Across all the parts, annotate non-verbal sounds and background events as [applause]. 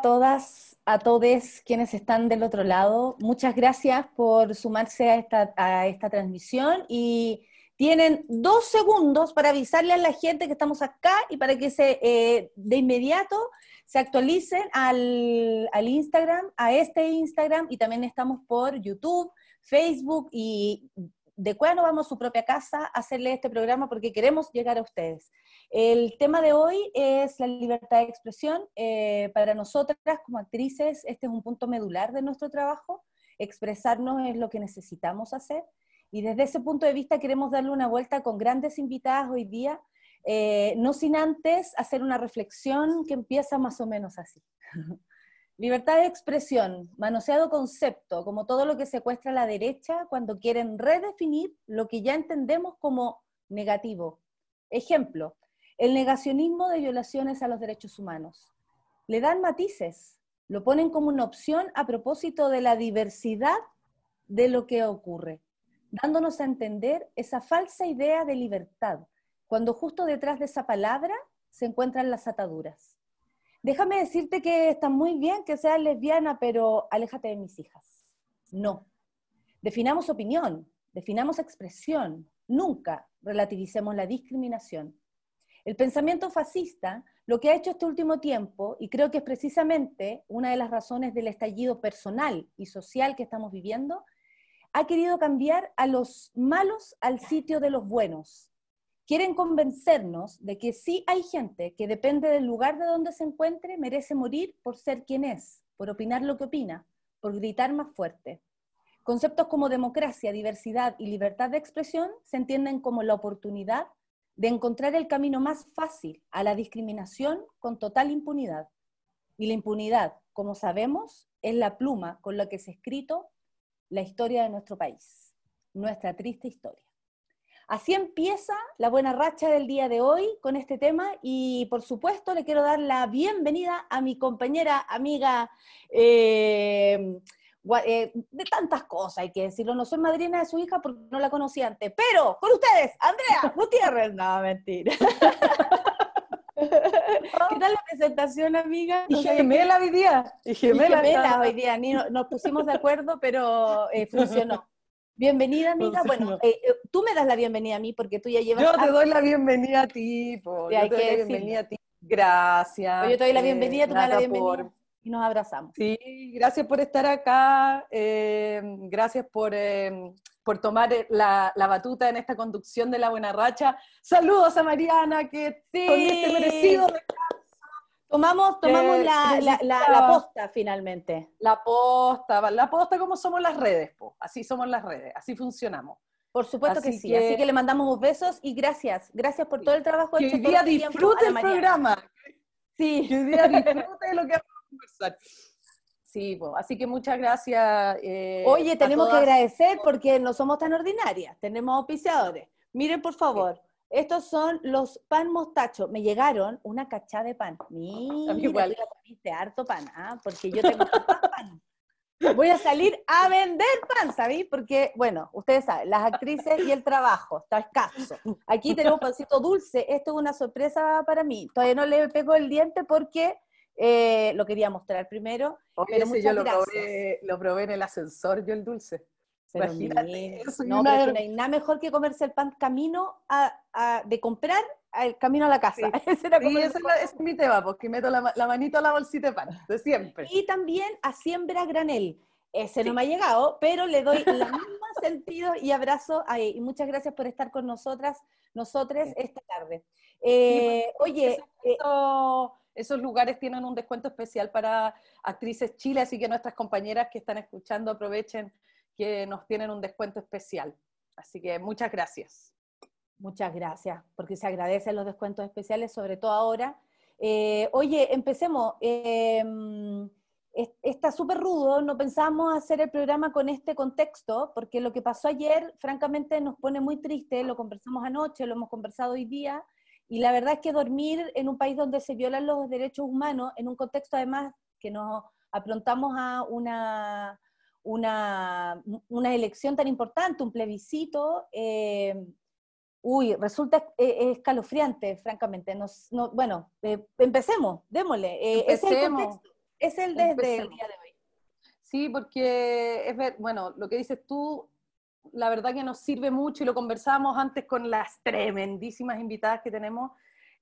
todas, a todos quienes están del otro lado. Muchas gracias por sumarse a esta, a esta transmisión y tienen dos segundos para avisarle a la gente que estamos acá y para que se eh, de inmediato se actualicen al, al Instagram, a este Instagram, y también estamos por YouTube, Facebook y de cuándo vamos a su propia casa a hacerle este programa porque queremos llegar a ustedes. El tema de hoy es la libertad de expresión. Eh, para nosotras como actrices, este es un punto medular de nuestro trabajo. Expresarnos es lo que necesitamos hacer. Y desde ese punto de vista queremos darle una vuelta con grandes invitadas hoy día, eh, no sin antes hacer una reflexión que empieza más o menos así. [laughs] Libertad de expresión, manoseado concepto, como todo lo que secuestra la derecha cuando quieren redefinir lo que ya entendemos como negativo. Ejemplo, el negacionismo de violaciones a los derechos humanos. Le dan matices, lo ponen como una opción a propósito de la diversidad de lo que ocurre dándonos a entender esa falsa idea de libertad, cuando justo detrás de esa palabra se encuentran las ataduras. Déjame decirte que está muy bien que seas lesbiana, pero aléjate de mis hijas. No. Definamos opinión, definamos expresión, nunca relativicemos la discriminación. El pensamiento fascista lo que ha hecho este último tiempo, y creo que es precisamente una de las razones del estallido personal y social que estamos viviendo, ha querido cambiar a los malos al sitio de los buenos. Quieren convencernos de que sí hay gente que depende del lugar de donde se encuentre, merece morir por ser quien es, por opinar lo que opina, por gritar más fuerte. Conceptos como democracia, diversidad y libertad de expresión se entienden como la oportunidad de encontrar el camino más fácil a la discriminación con total impunidad. Y la impunidad, como sabemos, es la pluma con la que se ha escrito la historia de nuestro país, nuestra triste historia. Así empieza la buena racha del día de hoy con este tema y por supuesto le quiero dar la bienvenida a mi compañera, amiga, eh, eh, de tantas cosas, hay que decirlo, no soy madrina de su hija porque no la conocí antes, pero con ustedes, Andrea Gutiérrez, no, mentira. [laughs] ¿Qué tal la presentación, amiga? Y gemela hoy día. Y gemela, hoy día. Ni nos pusimos de acuerdo, pero eh, funcionó. Bienvenida, amiga. Bueno, eh, eh, tú me das la bienvenida a mí porque tú ya llevas. Yo te doy la bienvenida a ti, po. Yo te doy la bienvenida a ti. Gracias. Yo te doy la bienvenida, tú me das la bienvenida. Y nos abrazamos. Sí, gracias por estar acá. gracias por por tomar eh, la, la, batuta en esta conducción de la buena racha. Saludos a Mariana, que sí. con este merecido Tomamos, tomamos la, la, la, posta finalmente. La posta, la posta como somos las redes, po. así somos las redes, así funcionamos. Por supuesto que sí, así que le mandamos besos y gracias, gracias por todo el trabajo que hoy día disfrute el programa. Sí. Que hoy día disfrute [laughs] lo que conversar. Sí, así que muchas gracias. Eh, Oye, tenemos que agradecer porque no somos tan ordinarias, tenemos auspiciadores. Miren, por favor, estos son los pan mostacho. Me llegaron una cachada de pan. Mira, igual. harto pan, ¿ah? porque yo tengo pan. Voy a salir a vender pan, ¿sabéis? Porque, bueno, ustedes saben, las actrices y el trabajo, está escaso. Aquí tenemos pancito dulce, esto es una sorpresa para mí. Todavía no le pego el diente porque eh, lo quería mostrar primero. pero yo lo probé, lo probé, en el ascensor, yo el dulce. Imagínate, no, pero no hay nada mejor que comerse el pan camino a, de comprar al camino a la casa. Sí, [laughs] ese, era como ese es, mi tema, porque meto la, manito a la bolsita de pan, de siempre. Y también a siembra granel. Ese no me ha llegado, pero le doy el mismo [laughs] sentido y abrazo ahí. Y muchas gracias por estar con nosotras, nosotros esta tarde. Eh, oye, eh, esos lugares tienen un descuento especial para actrices Chile, así que nuestras compañeras que están escuchando aprovechen que nos tienen un descuento especial. Así que muchas gracias. Muchas gracias, porque se agradecen los descuentos especiales, sobre todo ahora. Eh, oye, empecemos. Em, está súper rudo, no pensábamos hacer el programa con este contexto, porque lo que pasó ayer, francamente, nos pone muy triste, lo conversamos anoche, lo hemos conversado hoy día, Y la verdad es que dormir en un país donde se violan los derechos humanos, en un contexto además que nos aprontamos a una, una, una elección tan importante, un plebiscito, eh, uy, resulta escalofriante, francamente. Nos, no, bueno, eh, empecemos, démosle. Es el contexto, es el desde el día de hoy. Sí, porque es ver, bueno, lo que dices tú, la verdad que nos sirve mucho y lo conversábamos antes con las tremendísimas invitadas que tenemos.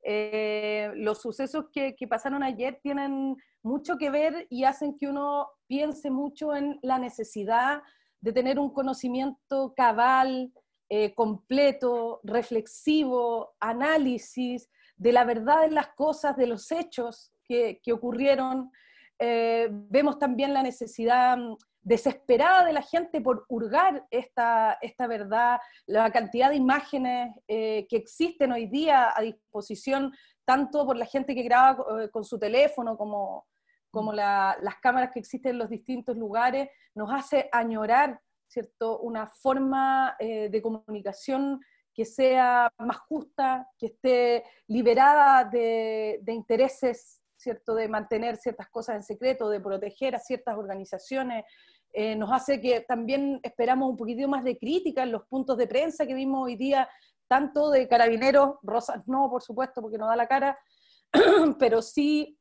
Eh, los sucesos que, que, pasaron ayer tienen mucho que ver y hacen que uno piense mucho en la necesidad de tener un conocimiento cabal, eh, completo, reflexivo, análisis de la verdad de las cosas, de los hechos que, que ocurrieron. Eh, vemos también la necesidad desesperada de la gente por hurgar esta, esta verdad, la cantidad de imágenes eh, que existen hoy día a disposición, tanto por la gente que graba eh, con su teléfono como, como las cámaras que existen en los distintos lugares, nos hace añorar ¿cierto? una forma eh, de comunicación que sea más justa, que esté liberada de, de intereses ¿cierto? de mantener ciertas cosas en secreto, de proteger a ciertas organizaciones, eh, nos hace que también esperamos un poquitito más de crítica en los puntos de prensa que vimos hoy día, tanto de carabineros, Rosas no, por supuesto, porque no da la cara, [clears throat] pero sí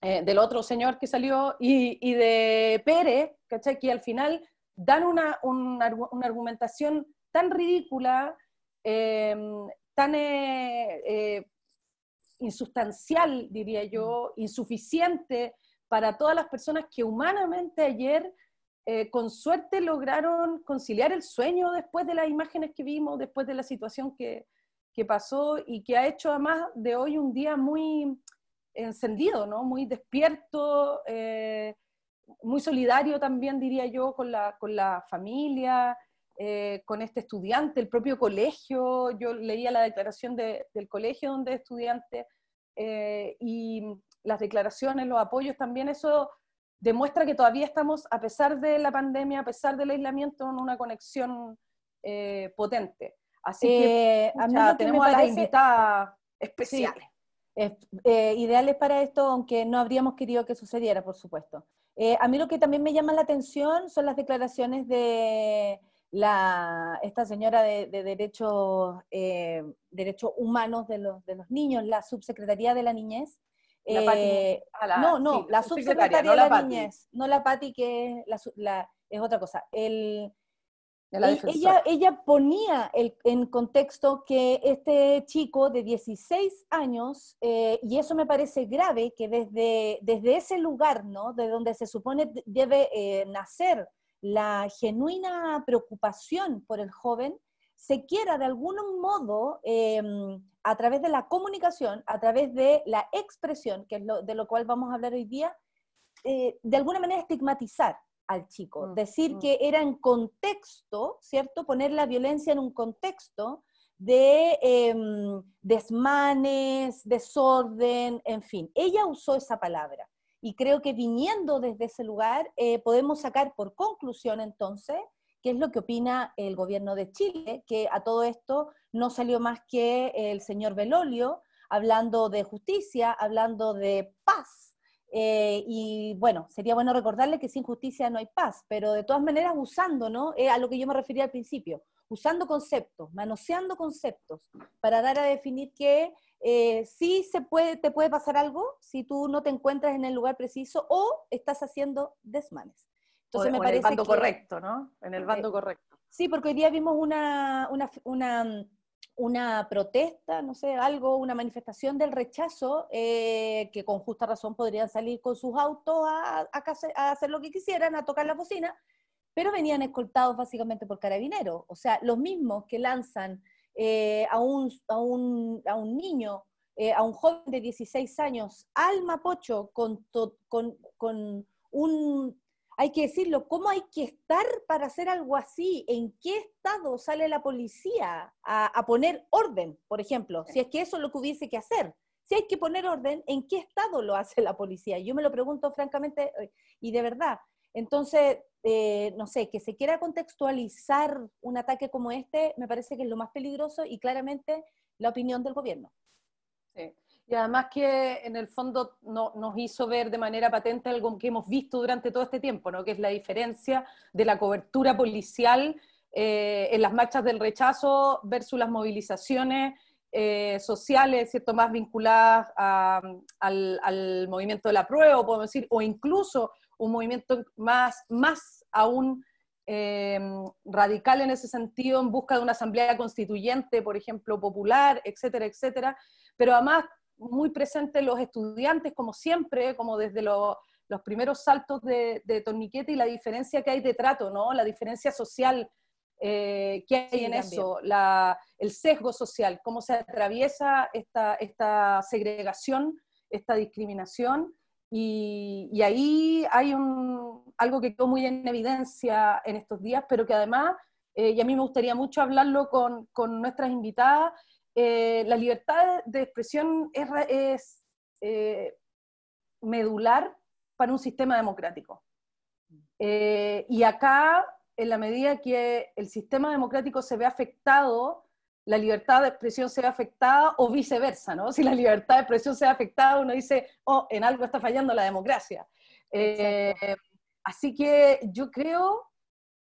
eh, del otro señor que salió y, de Pérez, ¿cachai? Que al final dan una, una, argumentación tan ridícula, em, tan eh, insustancial, diría yo, mm. insuficiente para todas las personas que humanamente ayer eh, con suerte lograron conciliar el sueño después de las imágenes que vimos, después de la situación que, que pasó y que ha hecho además de hoy un día muy encendido, ¿no? muy despierto, eh, muy solidario también, diría yo, con la, con la familia, eh, con este estudiante, el propio colegio. Yo leía la declaración del colegio donde es estudiante y las declaraciones, los apoyos también, eso demuestra que todavía estamos, a pesar de la pandemia, a pesar del aislamiento, en una conexión eh, potente. Así que, eh, tenemos a las invitadas especiales. Eh, ideales para esto, aunque no habríamos querido que sucediera, por supuesto. a mí lo que también me llama la atención son las declaraciones de la, esta señora de, derechos, derechos humanos de los, de los niños, la subsecretaría de la niñez, eh, no, no, la subsecretaria no de la, niñez, no la Pati, que es otra cosa. El, ella, ella ponía el, en contexto que este chico de 16 años, eh, y eso me parece grave, que desde, desde ese lugar, ¿no? De donde se supone debe eh, nacer la genuina preocupación por el joven, se quiera de algún modo, em, a través de la comunicación, a través de la expresión, que es lo, de lo cual vamos a hablar hoy día, eh, de alguna manera estigmatizar al chico, mm, decir mm. que era en contexto, ¿cierto? Poner la violencia en un contexto de em, desmanes, desorden, en fin. Ella usó esa palabra. Y creo que viniendo desde ese lugar, eh, podemos sacar por conclusión entonces qué es lo que opina el gobierno de Chile, que a todo esto no salió más que el señor Belolio hablando de justicia, hablando de paz. Eh, y bueno, sería bueno recordarle que sin justicia no hay paz, pero de todas maneras usando, ¿no? Eh, a lo que yo me refería al principio, usando conceptos, manoseando conceptos, para dar a definir que eh, sí se puede, te puede pasar algo si tú no te encuentras en el lugar preciso o estás haciendo desmanes. Entonces me parece en el bando correcto, ¿no? En el bando correcto. Sí, porque hoy día vimos una, una, una, una, protesta, no sé, algo, una manifestación del rechazo, eh, que con justa razón podrían salir con sus autos a, a, hacer lo que quisieran, a tocar la bocina, pero venían escoltados básicamente por carabineros. O sea, los mismos que lanzan eh, a, un, a, un, a, un, niño, eh, a un joven de 16 años, al Mapocho con, con, con un hay que decirlo, ¿cómo hay que estar para hacer algo así? ¿En qué estado sale la policía a, poner orden, por ejemplo? Si es que eso es lo que hubiese que hacer. Si hay que poner orden, ¿en qué estado lo hace la policía? Yo me lo pregunto francamente eh, y de verdad. Entonces, eh, no sé, que se quiera contextualizar un ataque como este, me parece que es lo más peligroso y claramente la opinión del gobierno. Sí. Y además que en el fondo no, nos hizo ver de manera patente algo que hemos visto durante todo este tiempo, ¿no? que es la diferencia de la cobertura policial eh, en las marchas del rechazo versus las movilizaciones eh, sociales, ¿cierto? más vinculadas al, al, movimiento de la prueba, podemos decir, o incluso un movimiento más, más aún eh, radical en ese sentido, en busca de una asamblea constituyente, por ejemplo, popular, etcétera, etcétera, pero además muy presentes los estudiantes, como siempre, como desde los primeros saltos de, de, torniquete y la diferencia que hay de trato, ¿no? La diferencia social eh, que hay en eso, la, el sesgo social, cómo se atraviesa esta, esta segregación, esta discriminación, y, y ahí hay un, algo que quedó muy en evidencia en estos días, pero que además, eh, y a mí me gustaría mucho hablarlo con, con nuestras invitadas, eh, la libertad de expresión es, eh, medular para un sistema democrático. Eh, y acá, en la medida que el sistema democrático se ve afectado, la libertad de expresión se ve afectada o viceversa, ¿no? Si la libertad de expresión se ve afectada, uno dice, oh, en algo está fallando la democracia. así que yo creo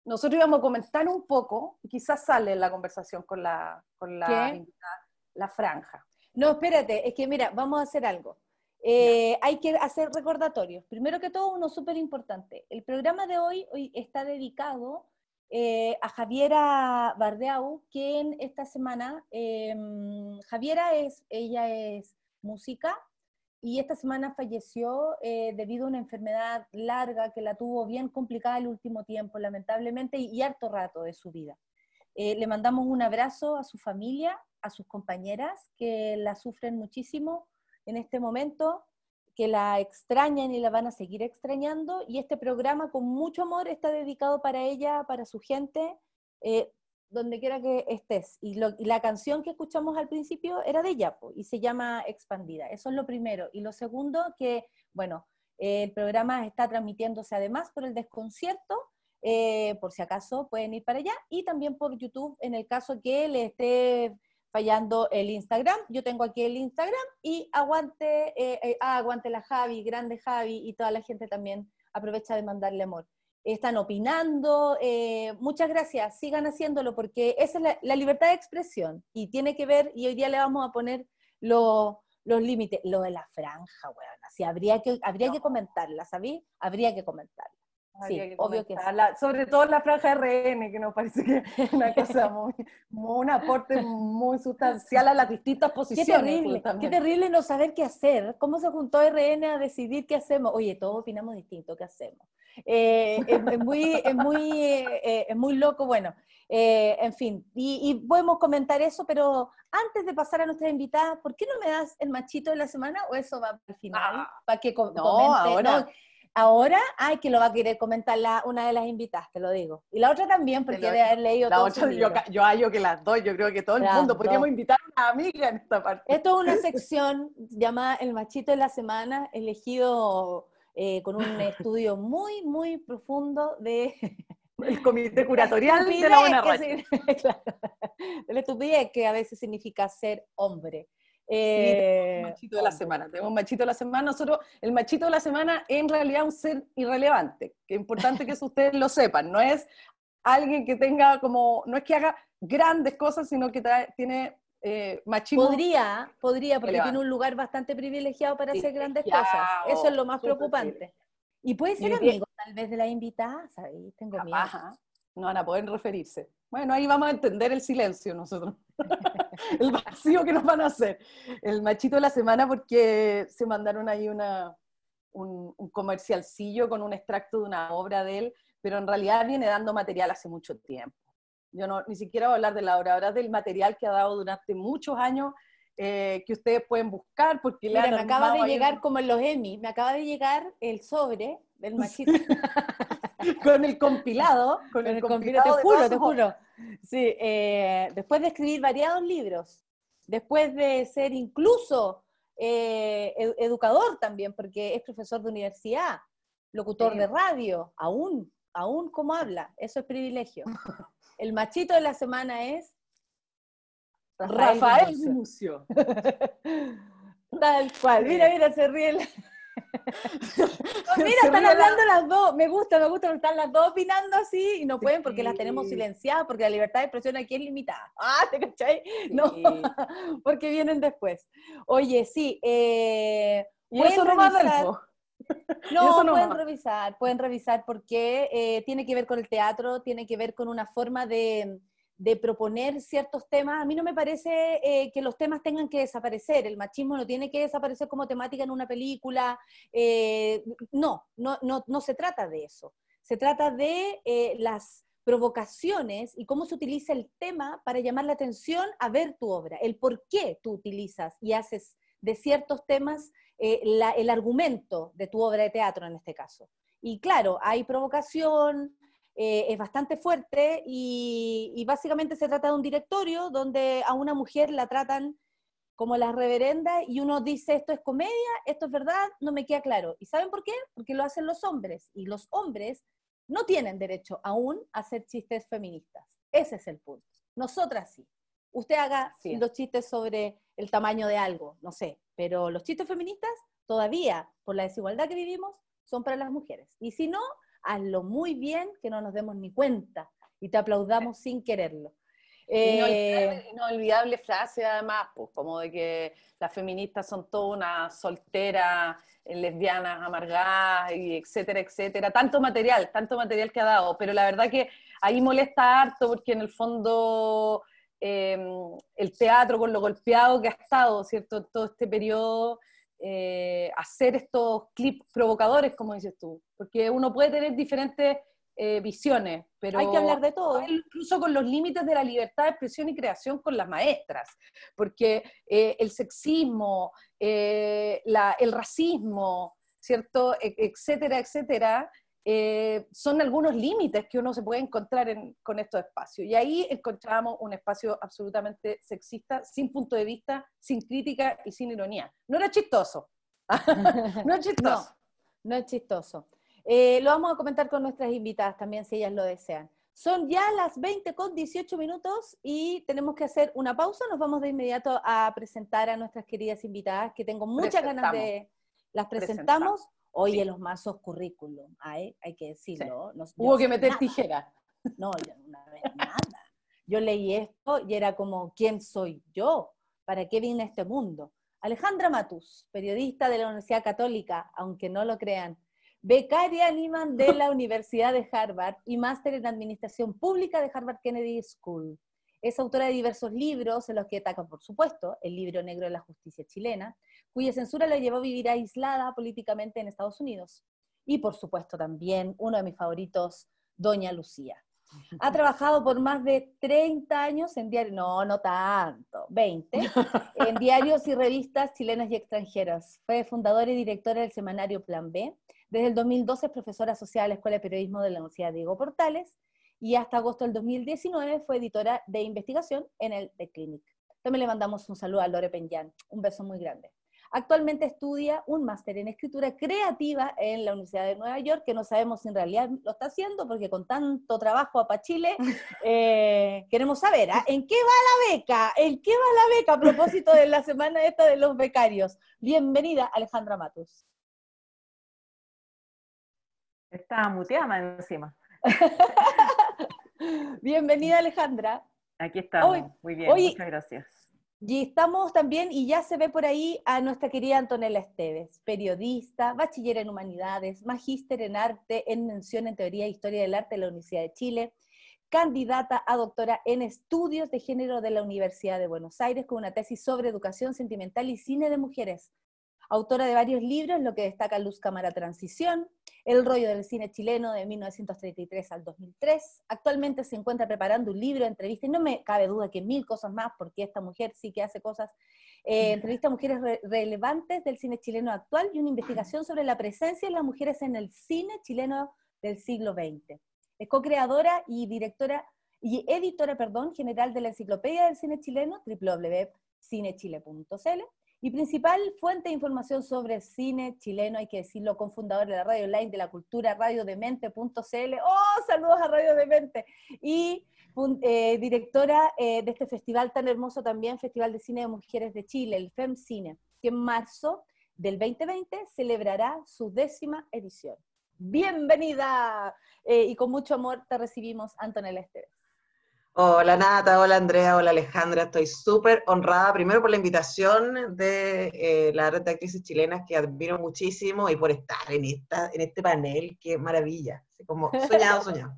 nosotros íbamos a comentar un poco, y quizás sale en la conversación con la, con la, la franja. No, espérate, es que mira, vamos a hacer algo. Eh, hay que hacer recordatorios. Primero que todo, uno súper importante. El programa de hoy, hoy está dedicado eh, a Javiera Bardeau, quien esta semana, em, Javiera es, ella es música, y esta semana falleció eh, debido a una enfermedad larga que la tuvo bien complicada el último tiempo, lamentablemente, y, harto rato de su vida. Eh, le mandamos un abrazo a su familia, a sus compañeras que la sufren muchísimo en este momento, que la extrañan y la van a seguir extrañando, y este programa con mucho amor está dedicado para ella, para su gente, eh, donde quiera que estés. Y, la canción que escuchamos al principio era de ella, y se llama Expandida. Eso es lo primero. Y lo segundo, que, bueno, el programa está transmitiéndose además por el desconcierto, eh, por si acaso pueden ir para allá, y también por YouTube en el caso que le esté fallando el Instagram. Yo tengo aquí el Instagram y aguante, eh, eh, ah, aguante la Javi, grande Javi, y toda la gente también aprovecha de mandarle amor están opinando. Eh, muchas gracias, sigan haciéndolo porque esa es la, libertad de expresión y tiene que ver, y hoy día le vamos a poner los límites, lo de la franja, bueno, así habría que, habría que comentarla, ¿sabí? Habría que comentarla. Sí, obvio que Sobre todo la franja RN, que nos parece que es [laughs] una cosa muy, un aporte muy sustancial a las distintas posiciones. Qué terrible, qué terrible no saber qué hacer. ¿Cómo se juntó RN a decidir qué hacemos? Oye, todos opinamos distinto, ¿qué hacemos? Eh, es, muy, es, muy, eh, es muy loco, bueno, eh, en fin, y, podemos comentar eso, pero antes de pasar a nuestra invitada, ¿por qué no me das el machito de la semana o eso va al final? Ah, para que comente. Ahora. Ahora, ay, que lo va a querer comentar la, una de las invitadas, te lo digo. Y la otra también, porque debe haber leído la otra, yo, yo hallo que las dos, yo creo que todo el mundo, podríamos invitar a una amiga en esta parte. Esto es una [laughs] sección llamada El Machito de la Semana, elegido eh, con un [laughs] estudio muy, muy profundo de... El comité curatorial de la buena racha. [laughs] de la estupidez que a veces significa ser hombre. Eh, machito de la semana. Tenemos machito de la semana. Nosotros, el machito de la semana es en realidad un ser irrelevante. Que es importante que ustedes lo sepan. No es alguien que tenga como, no es que haga grandes cosas, sino que tiene eh, machismo. Podría, podría, porque tiene un lugar bastante privilegiado para hacer grandes cosas. Eso es lo más preocupante. Y puede ser amigo, tal vez, de la invitada, ¿sabes? Tengo miedo. No van a poder referirse. Bueno, ahí vamos a entender el silencio nosotros. [laughs] [laughs] el vacío que nos van a hacer. El machito de la semana porque se mandaron ahí una, un, un, comercialcillo con un extracto de una obra de él, pero en realidad viene dando material hace mucho tiempo. Yo no, ni siquiera voy a hablar de la obra, ahora del material que ha dado durante muchos años eh, que ustedes pueden buscar porque le me acaba de llegar como en los Emmy, me acaba de llegar el sobre del machito. [laughs] [laughs] con el compilado, con, el, compilado, te juro, te juro. Sí, eh, después de escribir variados libros, después de ser incluso eh, educador también, porque es profesor de universidad, locutor de radio, aún, aún como habla, eso es privilegio. [laughs] El machito de la semana es Rafael Mucio. [laughs] Tal cual. Mira, mira, se ríe. [laughs] No, mira, están hablando las dos. Me gusta, me gusta, están las dos opinando así y no pueden porque las tenemos silenciadas, porque la libertad de expresión aquí es limitada. Ah, ¿te cachai? No, [laughs] porque vienen después. Oye, sí. Eh, Y eso no va revisar- po. [laughs] No, pueden va. revisar, pueden revisar porque eh, tiene que ver con el teatro, tiene que ver con una forma de, de proponer ciertos temas. A mí no me parece eh, que los temas tengan que desaparecer, el machismo no tiene que desaparecer como temática en una película, eh, no, no, no, no se trata de eso. Se trata de eh, las provocaciones y cómo se utiliza el tema para llamar la atención a ver tu obra, el por qué tú utilizas y haces de ciertos temas eh, el argumento de tu obra de teatro en este caso. Y claro, hay provocación, eh, es bastante fuerte y, y básicamente se trata de un directorio donde a una mujer la tratan como la reverenda y uno dice esto es comedia, esto es verdad, no me queda claro. ¿Y saben por qué? Porque lo hacen los hombres y los hombres no tienen derecho aún a hacer chistes feministas. Ese es el punto. Nosotras sí. Usted haga es. los chistes sobre el tamaño de algo, no sé, pero los chistes feministas todavía, por la desigualdad que vivimos, son para las mujeres. Y si no, hazlo muy bien, que no nos demos ni cuenta y te aplaudamos sin quererlo. Eh, Inolvidable, inolvidable frase además, pues, como de que las feministas son todas unas solteras, eh, lesbianas, amargadas, y etcétera, etcétera. Tanto material, tanto material que ha dado, pero la verdad que ahí molesta harto porque en el fondo eh, el teatro con lo golpeado que ha estado, ¿cierto? Todo este periodo, eh, hacer estos clips provocadores, como dices tú, porque uno puede tener diferentes eh, visiones, pero hay que hablar de todo. incluso con los límites de la libertad de expresión y creación con las maestras, porque eh, el sexismo, la- el racismo, ¿cierto? E- etcétera, etcétera, eh, son algunos límites que uno se puede encontrar en- con estos espacios. Y ahí encontramos un espacio absolutamente sexista, sin punto de vista, sin crítica y sin ironía. No era chistoso. [laughs] no es chistoso. [laughs] No es chistoso. Eh, lo vamos a comentar con nuestras invitadas también, si ellas lo desean. Son ya las 20 con 18 minutos y tenemos que hacer una pausa. Nos vamos de inmediato a presentar a nuestras queridas invitadas, que tengo muchas ganas de... Las presentamos. Oye, Sí. los mazos currículum, hay, hay que decirlo. No- yo Hubo no que meter nada. tijera. No, yo una vez nada. Yo leí esto y era como, ¿quién soy yo? ¿Para qué vine a este mundo? Alejandra Matus, periodista de la Universidad Católica, aunque no lo crean, becaria Nieman de la Universidad de Harvard y máster en Administración Pública de Harvard Kennedy School. Es autora de diversos libros, en los que destacan, por supuesto, el libro negro de la justicia chilena, cuya censura la llevó a vivir aislada políticamente en Estados Unidos. Y, por supuesto, también uno de mis favoritos, Doña Lucía. Ha [laughs] trabajado por más de 30 años en diarios, no, no tanto, 20, en [laughs] diarios y revistas chilenas y extranjeras. Fue fundadora y directora del semanario Plan B. Desde el 2012 es profesora asociada a la Escuela de Periodismo de la Universidad Diego Portales y hasta agosto del 2019 fue editora de investigación en el The Clinic. También le mandamos un saludo a Lore Peñán, un beso muy grande. Actualmente estudia un máster en escritura creativa en la Universidad de Nueva York, que no sabemos si en realidad lo está haciendo, porque con tanto trabajo para Chile, [laughs] eh, queremos saber, ¿ah? ¿en qué va la beca? ¿En qué va la beca a propósito de la semana esta de los becarios? Bienvenida, Alejandra Matus. Está muteada encima. [laughs] Bienvenida, Alejandra. Aquí estamos. Oye, Muy bien, muchas gracias. Y estamos también, y ya se ve por ahí, a nuestra querida Antonella Esteves, periodista, bachiller en humanidades, magíster en arte, en mención en teoría e historia del arte de la Universidad de Chile, candidata a doctora en estudios de género de la Universidad de Buenos Aires con una tesis sobre educación sentimental y cine de mujeres. Autora de varios libros, lo que destaca Luz Cámara Transición, El rollo del cine chileno de 1933 al 2003. Actualmente se encuentra preparando un libro de entrevistas, y no me cabe duda que mil cosas más, porque esta mujer sí que hace cosas, eh, entrevista a mujeres re- relevantes del cine chileno actual y una investigación sobre la presencia de las mujeres en el cine chileno del siglo XX. Es co-creadora y directora y editora, perdón, general de la Enciclopedia del Cine Chileno, www.cinechile.cl, y principal fuente de información sobre cine chileno, hay que decirlo, cofundador de la radio online de la cultura, radiodemente.cl. ¡Oh, saludos a Radio Demente! Y eh, directora eh, de este festival tan hermoso también, Festival de Cine de Mujeres de Chile, el FEMCINE, que en marzo del 2020 celebrará su décima edición. Bienvenida eh, y con mucho amor te recibimos, Antonella Esteves. Hola Nata, hola Andrea, hola Alejandra, estoy súper honrada primero por la invitación de la red de actrices chilenas que admiro muchísimo y por estar en, esta, en este panel, qué maravilla, como soñado, [laughs] soñado.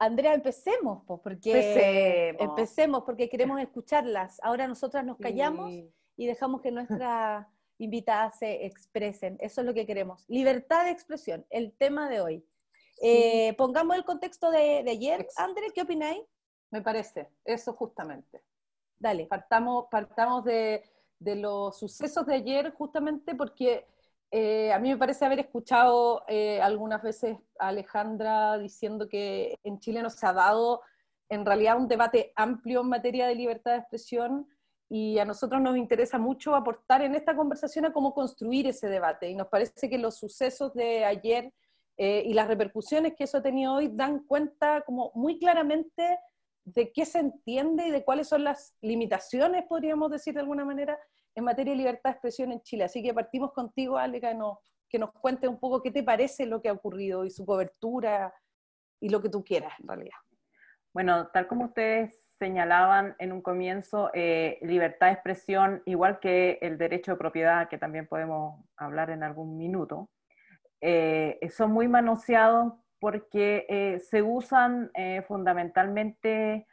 Andrea, empecemos, pues, porque empecemos. porque queremos escucharlas. Ahora nosotras nos callamos y dejamos que nuestras [laughs] invitadas se expresen. Eso es lo que queremos. Libertad de expresión, el tema de hoy. Eh, pongamos el contexto de, ayer. Andrea, ¿qué opináis? Me parece, eso justamente. Dale. Partamos, partamos de, de los sucesos de ayer justamente porque eh, a mí me parece haber escuchado eh, algunas veces a Alejandra diciendo que en Chile no se ha dado en realidad un debate amplio en materia de libertad de expresión y a nosotros nos interesa mucho aportar en esta conversación a cómo construir ese debate. Y nos parece que los sucesos de ayer eh, y las repercusiones que eso ha tenido hoy dan cuenta como muy claramente de qué se entiende y de cuáles son las limitaciones, podríamos decir de alguna manera, en materia de libertad de expresión en Chile. Así que partimos contigo, Ale, que nos, que nos cuente un poco qué te parece lo que ha ocurrido y su cobertura y lo que tú quieras, en realidad. Bueno, tal como ustedes señalaban en un comienzo, eh, libertad de expresión, igual que el derecho de propiedad, que también podemos hablar en algún minuto, eh, son muy manoseados porque eh, se usan fundamentalmente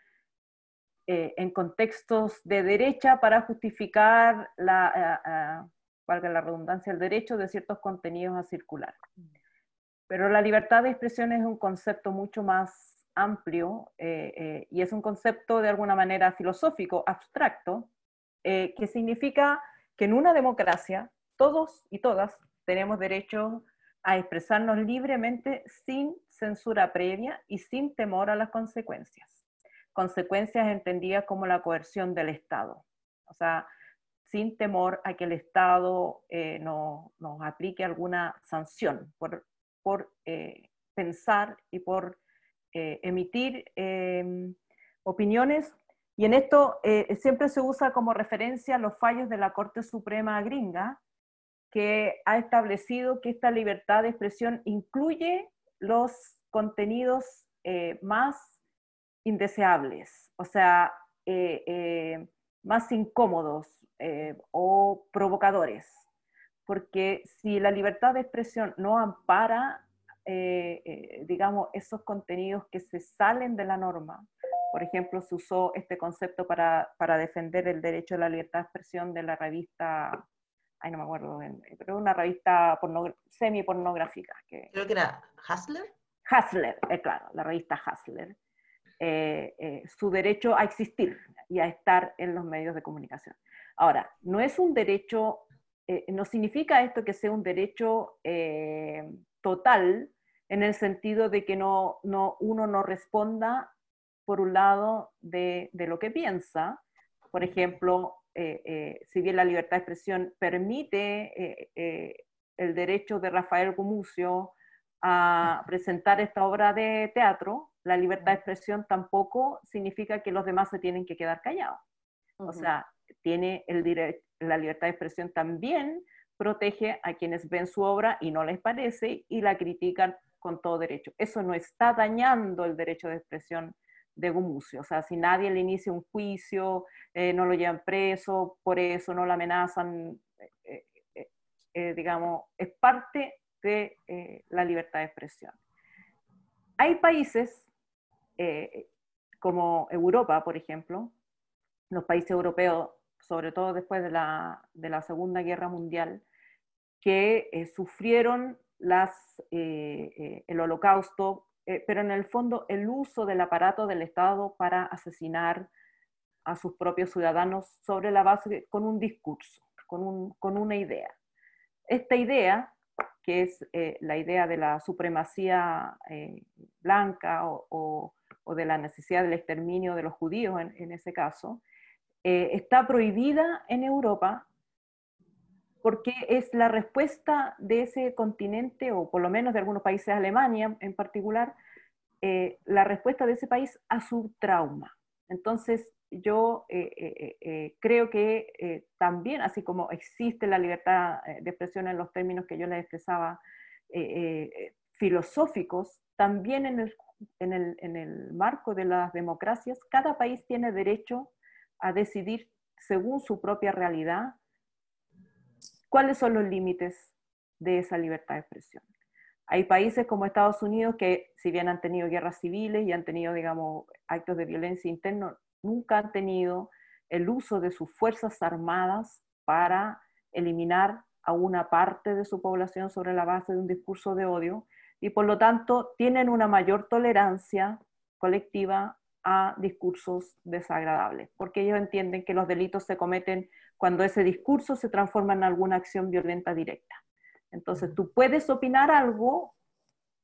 eh, en contextos de derecha para justificar la, valga la redundancia, el derecho de ciertos contenidos a circular. Pero la libertad de expresión es un concepto mucho más amplio eh, eh, y es un concepto de alguna manera filosófico, abstracto, que significa que en una democracia todos y todas tenemos derecho a expresarnos libremente sin censura previa y sin temor a las consecuencias consecuencias entendidas como la coerción del Estado. O sea, sin temor a que el Estado eh, no, nos aplique alguna sanción por, por eh, pensar y por eh, emitir em, opiniones. Y en esto siempre se usa como referencia los fallos de la Corte Suprema gringa, que ha establecido que esta libertad de expresión incluye los contenidos más indeseables, o sea, eh, eh, más incómodos eh, o provocadores. Porque si la libertad de expresión no ampara, digamos, esos contenidos que se salen de la norma, por ejemplo, se usó este concepto para, para defender el derecho a la libertad de expresión de la revista, ay, no me acuerdo, pero una revista semi-pornográfica. Que, Creo que era Hustler. Hustler, claro, la revista Hustler. Eh, eh, su derecho a existir y a estar en los medios de comunicación. Ahora, no es un derecho, eh, no significa esto que sea un derecho total en el sentido de que no, no, uno no responda, por un lado, de, de lo que piensa. Por ejemplo, si bien la libertad de expresión permite el derecho de Rafael Gumucio a presentar esta obra de teatro, la libertad de expresión tampoco significa que los demás se tienen que quedar callados. O sea, tiene el la libertad de expresión también protege a quienes ven su obra y no les parece y la critican con todo derecho. Eso no está dañando el derecho de expresión de Gumucio. O sea, si nadie le inicia un juicio, eh, no lo llevan preso, por eso no lo amenazan, eh, eh, digamos, es parte de la libertad de expresión. Hay países eh, como Europa, por ejemplo, los países europeos, sobre todo después de la, de la Segunda Guerra Mundial, que eh, sufrieron las, eh, el holocausto, pero en el fondo el uso del aparato del Estado para asesinar a sus propios ciudadanos sobre la base con un discurso, con, un, con una idea. Esta idea que es la idea de la supremacía blanca o, o de la necesidad del exterminio de los judíos en, ese caso, eh, está prohibida en Europa porque es la respuesta de ese continente, o por lo menos de algunos países, Alemania en particular, eh, la respuesta de ese país a su trauma. Entonces, yo eh, creo que también, así como existe la libertad de expresión en los términos que yo les expresaba filosóficos, también en el marco de las democracias, cada país tiene derecho a decidir según su propia realidad cuáles son los límites de esa libertad de expresión. Hay países como Estados Unidos que, si bien han tenido guerras civiles y han tenido, digamos, actos de violencia interna, nunca han tenido el uso de sus fuerzas armadas para eliminar a una parte de su población sobre la base de un discurso de odio y por lo tanto tienen una mayor tolerancia colectiva a discursos desagradables, porque ellos entienden que los delitos se cometen cuando ese discurso se transforma en alguna acción violenta directa. Entonces, tú puedes opinar algo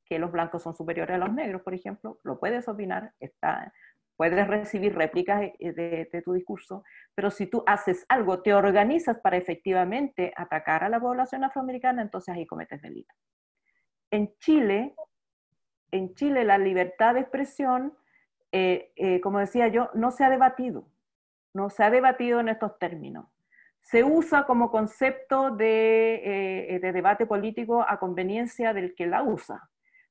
que los blancos son superiores a los negros, por ejemplo, lo puedes opinar, está, puedes recibir réplicas de, de, tu discurso, pero si tú haces algo, te organizas para efectivamente atacar a la población afroamericana, entonces ahí cometes delito. En Chile, en Chile la libertad de expresión eh, eh, como decía yo, no se ha debatido, no se ha debatido en estos términos. Se usa como concepto de, eh, de debate político a conveniencia del que la usa,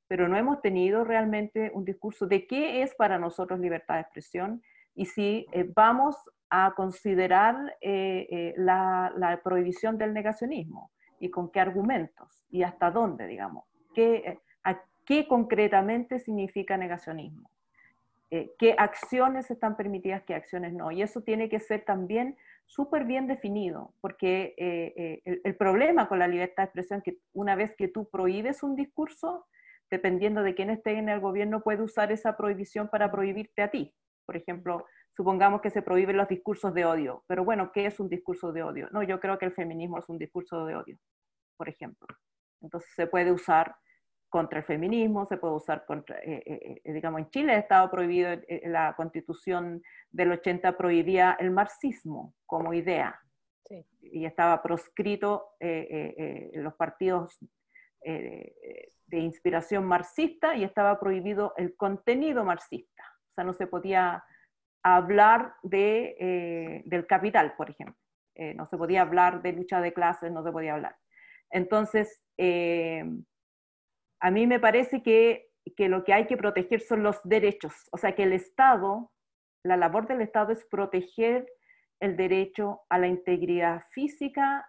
pero no hemos tenido realmente un discurso de qué es para nosotros libertad de expresión y si vamos a considerar la, la, prohibición del negacionismo y con qué argumentos y hasta dónde, digamos, qué, a qué concretamente significa negacionismo. Eh, qué acciones están permitidas, qué acciones no. Y eso tiene que ser también súper bien definido, porque eh, eh, el, problema con la libertad de expresión es que una vez que tú prohíbes un discurso, dependiendo de quién esté en el gobierno, puede usar esa prohibición para prohibirte a ti. Por ejemplo, supongamos que se prohíben los discursos de odio, pero bueno, ¿qué es un discurso de odio? No, yo creo que el feminismo es un discurso de odio, por ejemplo. Entonces se puede usar contra el feminismo, se puede usar contra, eh, eh, eh, digamos, en Chile ha estado prohibido, la constitución del 80 prohibía el marxismo como idea, y estaba proscrito los partidos de inspiración marxista y estaba prohibido el contenido marxista, o sea, no se podía hablar de, del capital, por ejemplo, no se podía hablar de lucha de clases, no se podía hablar. Entonces, a mí me parece que, lo que hay que proteger son los derechos, o sea, que el Estado, la labor del Estado es proteger el derecho a la integridad física,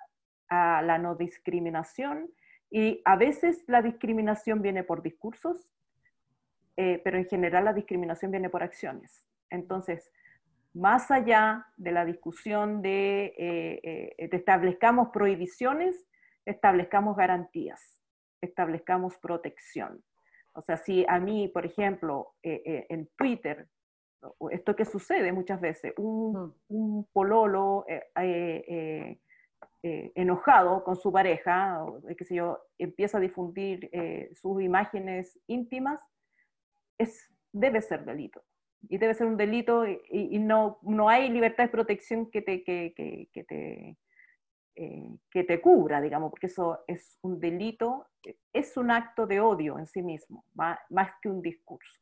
a la no discriminación, y a veces la discriminación viene por discursos, eh, pero en general la discriminación viene por acciones. Entonces, más allá de la discusión de, eh, eh, de establezcamos prohibiciones, establezcamos garantías establezcamos protección. O sea, si a mí, por ejemplo, eh, eh, en Twitter, esto que sucede muchas veces, un, un pololo eh, enojado con su pareja, qué sé yo, empieza a difundir sus imágenes íntimas, es, debe ser delito. Y debe ser un delito y, no, no hay libertad de protección que te, que, que, que te eh, que te cubra, digamos, porque eso es un delito, es un acto de odio en sí mismo, más, que un discurso.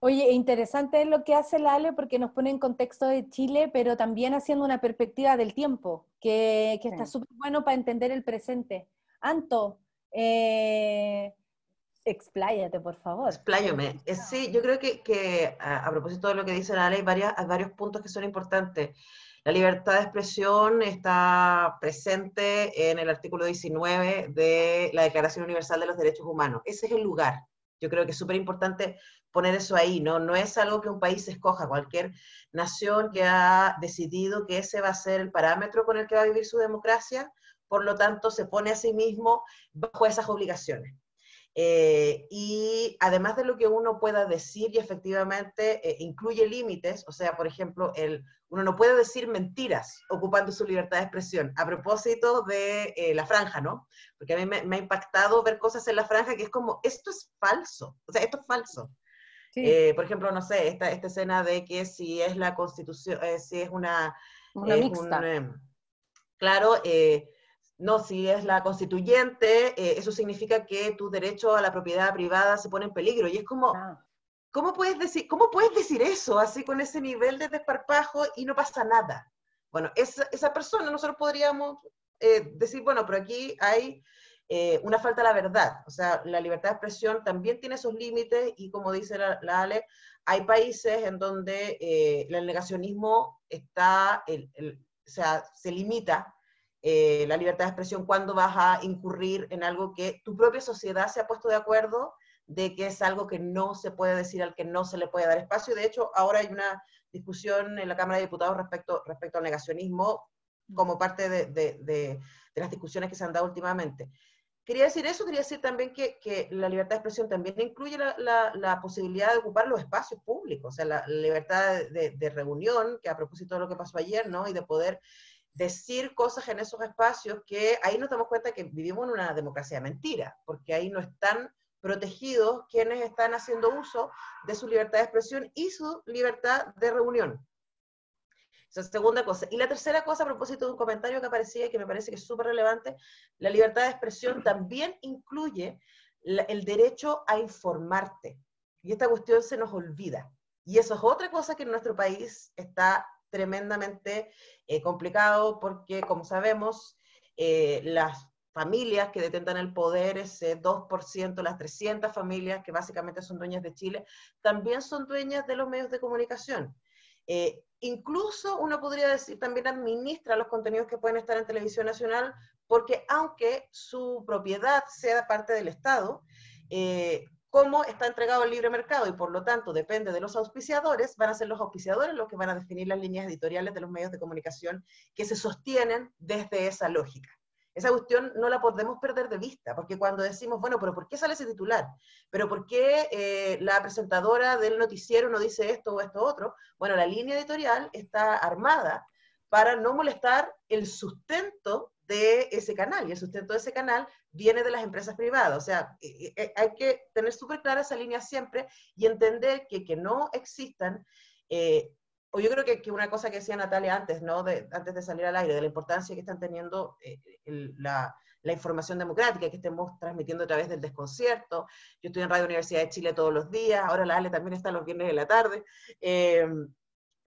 Oye, interesante lo que hace la Ale porque nos pone en contexto de Chile, pero también haciendo una perspectiva del tiempo, que, que está súper bueno para entender el presente. Anto, eh, expláyate, por favor. Expláyame. Eh, sí, yo creo que, que a, propósito de lo que dice la Ale, hay, varias, hay varios puntos que son importantes. La libertad de expresión está presente en el artículo 19 de la Declaración Universal de los Derechos Humanos. Ese es el lugar. Yo creo que es súper importante poner eso ahí, ¿no? No es algo que un país escoja, cualquier nación que ha decidido que ese va a ser el parámetro con el que va a vivir su democracia, por lo tanto se pone a sí mismo bajo esas obligaciones. Eh, y además de lo que uno pueda decir y efectivamente eh, incluye límites, o sea, por ejemplo, el, uno no puede decir mentiras ocupando su libertad de expresión, a propósito de eh, la franja, ¿no? Porque a mí me, ha impactado ver cosas en la franja que es como, esto es falso, o sea, esto es falso. Eh, por ejemplo, no sé, esta, esta escena de que si es la constitución, si es una... Una es mixta. un, claro, eh, no, si es la constituyente, eh, eso significa que tu derecho a la propiedad privada se pone en peligro. Y es como, Ah, ¿cómo puedes decir, cómo puedes decir eso así con ese nivel de desparpajo y no pasa nada? Bueno, esa, esa persona nosotros podríamos eh, decir, bueno, pero aquí hay eh, una falta de la verdad. O sea, la libertad de expresión también tiene sus límites y como dice la, la Ale, hay países en donde eh, el negacionismo está, el- el- o sea, se limita eh, la libertad de expresión cuando vas a incurrir en algo que tu propia sociedad se ha puesto de acuerdo de que es algo que no se puede decir, al que no se le puede dar espacio. De hecho, ahora hay una discusión en la Cámara de Diputados respecto, respecto al negacionismo como parte de, de- las discusiones que se han dado últimamente. Quería decir eso, quería decir también que, que la libertad de expresión también incluye la, la- posibilidad de ocupar los espacios públicos, o sea, la, la libertad de, de reunión, que a propósito de lo que pasó ayer, ¿no? Y de poder decir cosas en esos espacios que ahí nos damos cuenta que vivimos en una democracia de mentira, porque ahí no están protegidos quienes están haciendo uso de su libertad de expresión y su libertad de reunión. Esa segunda cosa. Y la tercera cosa, a propósito de un comentario que aparecía y que me parece que es súper relevante, la libertad de expresión también incluye el derecho a informarte. Y esta cuestión se nos olvida. Y eso es otra cosa que en nuestro país está tremendamente eh, complicado porque, como sabemos, eh, las familias que detentan el poder, ese 2%, las 300 familias que básicamente son dueñas de Chile, también son dueñas de los medios de comunicación. Eh, incluso uno podría decir también administra los contenidos que pueden estar en televisión nacional, porque aunque su propiedad sea parte del Estado, como está entregado al libre mercado y por lo tanto depende de los auspiciadores, van a ser los auspiciadores los que van a definir las líneas editoriales de los medios de comunicación que se sostienen desde esa lógica. Esa cuestión no la podemos perder de vista, porque cuando decimos, bueno, pero ¿por qué sale ese titular? ¿Pero por qué eh, la presentadora del noticiero no dice esto o esto otro? Bueno, la línea editorial está armada para no molestar el sustento de ese canal, y el sustento de ese canal viene de las empresas privadas. O sea, eh, eh, hay que tener súper clara esa línea siempre y entender que, que no existan eh, o yo creo que, que, una cosa que decía Natalia antes, ¿no? De, antes de salir al aire, de la importancia que están teniendo la, la, información democrática, que estemos transmitiendo a través del desconcierto. Yo estoy en Radio Universidad de Chile todos los días, ahora la Ale también está los viernes de la tarde. Eh,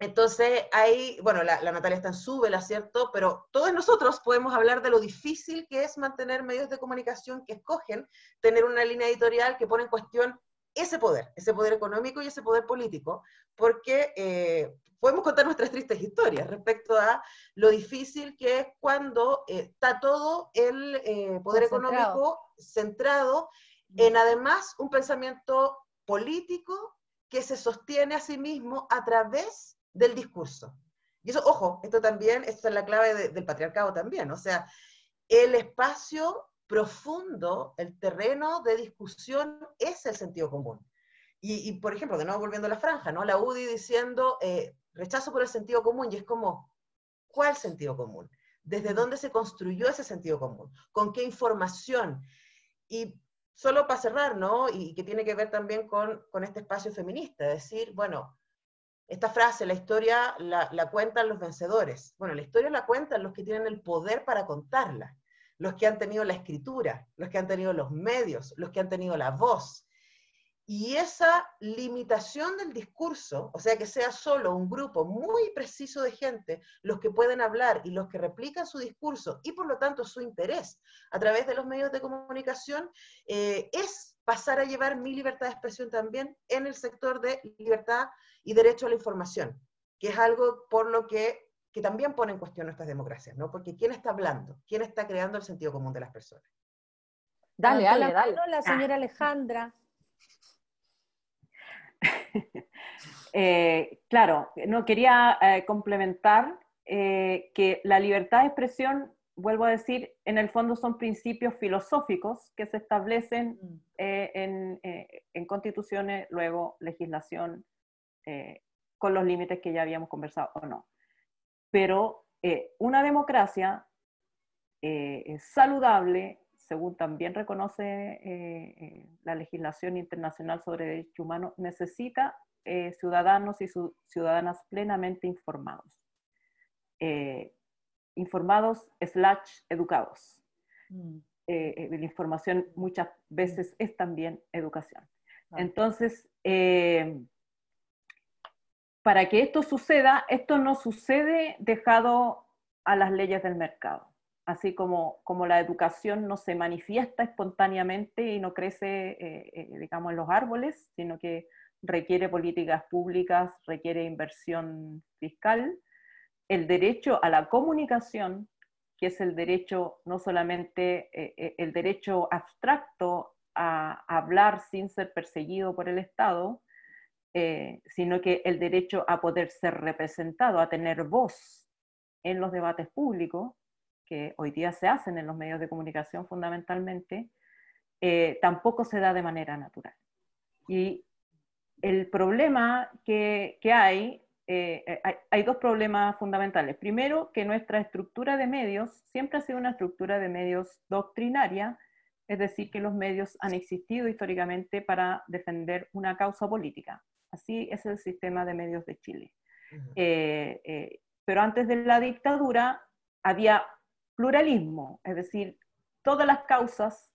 entonces, hay, bueno, la, la, Natalia está en Súbela, ¿cierto? Pero todos nosotros podemos hablar de lo difícil que es mantener medios de comunicación que escogen tener una línea editorial que pone en cuestión ese poder, ese poder económico y ese poder político, porque eh, podemos contar nuestras tristes historias respecto a lo difícil que es cuando eh, está todo el eh, poder económico centrado en además un pensamiento político que se sostiene a sí mismo a través del discurso. Y eso, ojo, esto también, esto es la clave de, del patriarcado también, o sea, el espacio profundo, el terreno de discusión es el sentido común. Y, y, por ejemplo, de nuevo volviendo a la franja, ¿no? La UDI diciendo eh, rechazo por el sentido común, y es como, ¿cuál sentido común? ¿Desde dónde se construyó ese sentido común? ¿Con qué información? Y solo para cerrar, ¿no? Y que tiene que ver también con, con este espacio feminista, decir, bueno, esta frase, la historia la, cuentan los vencedores. Bueno, la historia la cuentan los que tienen el poder para contarla los que han tenido la escritura, los que han tenido los medios, los que han tenido la voz. Y esa limitación del discurso, o sea, que sea solo un grupo muy preciso de gente los que pueden hablar y los que replican su discurso y por lo tanto su interés a través de los medios de comunicación, eh, es pasar a llevar mi libertad de expresión también en el sector de libertad y derecho a la información, que es algo por lo que que también pone en cuestión nuestras democracias, ¿no? Porque ¿quién está hablando? ¿Quién está creando el sentido común de las personas? Dale, dale, dale. La señora ah. Alejandra. [laughs] eh, claro, no quería eh, complementar eh, que la libertad de expresión, vuelvo a decir, en el fondo son principios filosóficos que se establecen eh, en, en, constituciones, luego legislación, eh, con los límites que ya habíamos conversado o no pero eh, una democracia eh, saludable según también reconoce eh, eh, la legislación internacional sobre derechos humanos, necesita eh, ciudadanos y ciudadanas plenamente informados. Informados slash educados. Mm. la información muchas veces es también educación. Entonces, para que esto suceda, esto no sucede dejado a las leyes del mercado así como, como la educación no se manifiesta espontáneamente y no crece, eh, eh, digamos, en los árboles, sino que requiere políticas públicas, requiere inversión fiscal. El derecho a la comunicación, que es el derecho, no solamente eh, el derecho abstracto a hablar sin ser perseguido por el Estado, sino que el derecho a poder ser representado, a tener voz en los debates públicos, que hoy día se hacen en los medios de comunicación fundamentalmente, eh, tampoco se da de manera natural. Y el problema que, hay, eh, eh, hay, hay, dos problemas fundamentales. Primero, que nuestra estructura de medios siempre ha sido una estructura de medios doctrinaria, es decir, que los medios han existido históricamente para defender una causa política. Así es el sistema de medios de Chile. pero antes de la dictadura había pluralismo, es decir, todas las causas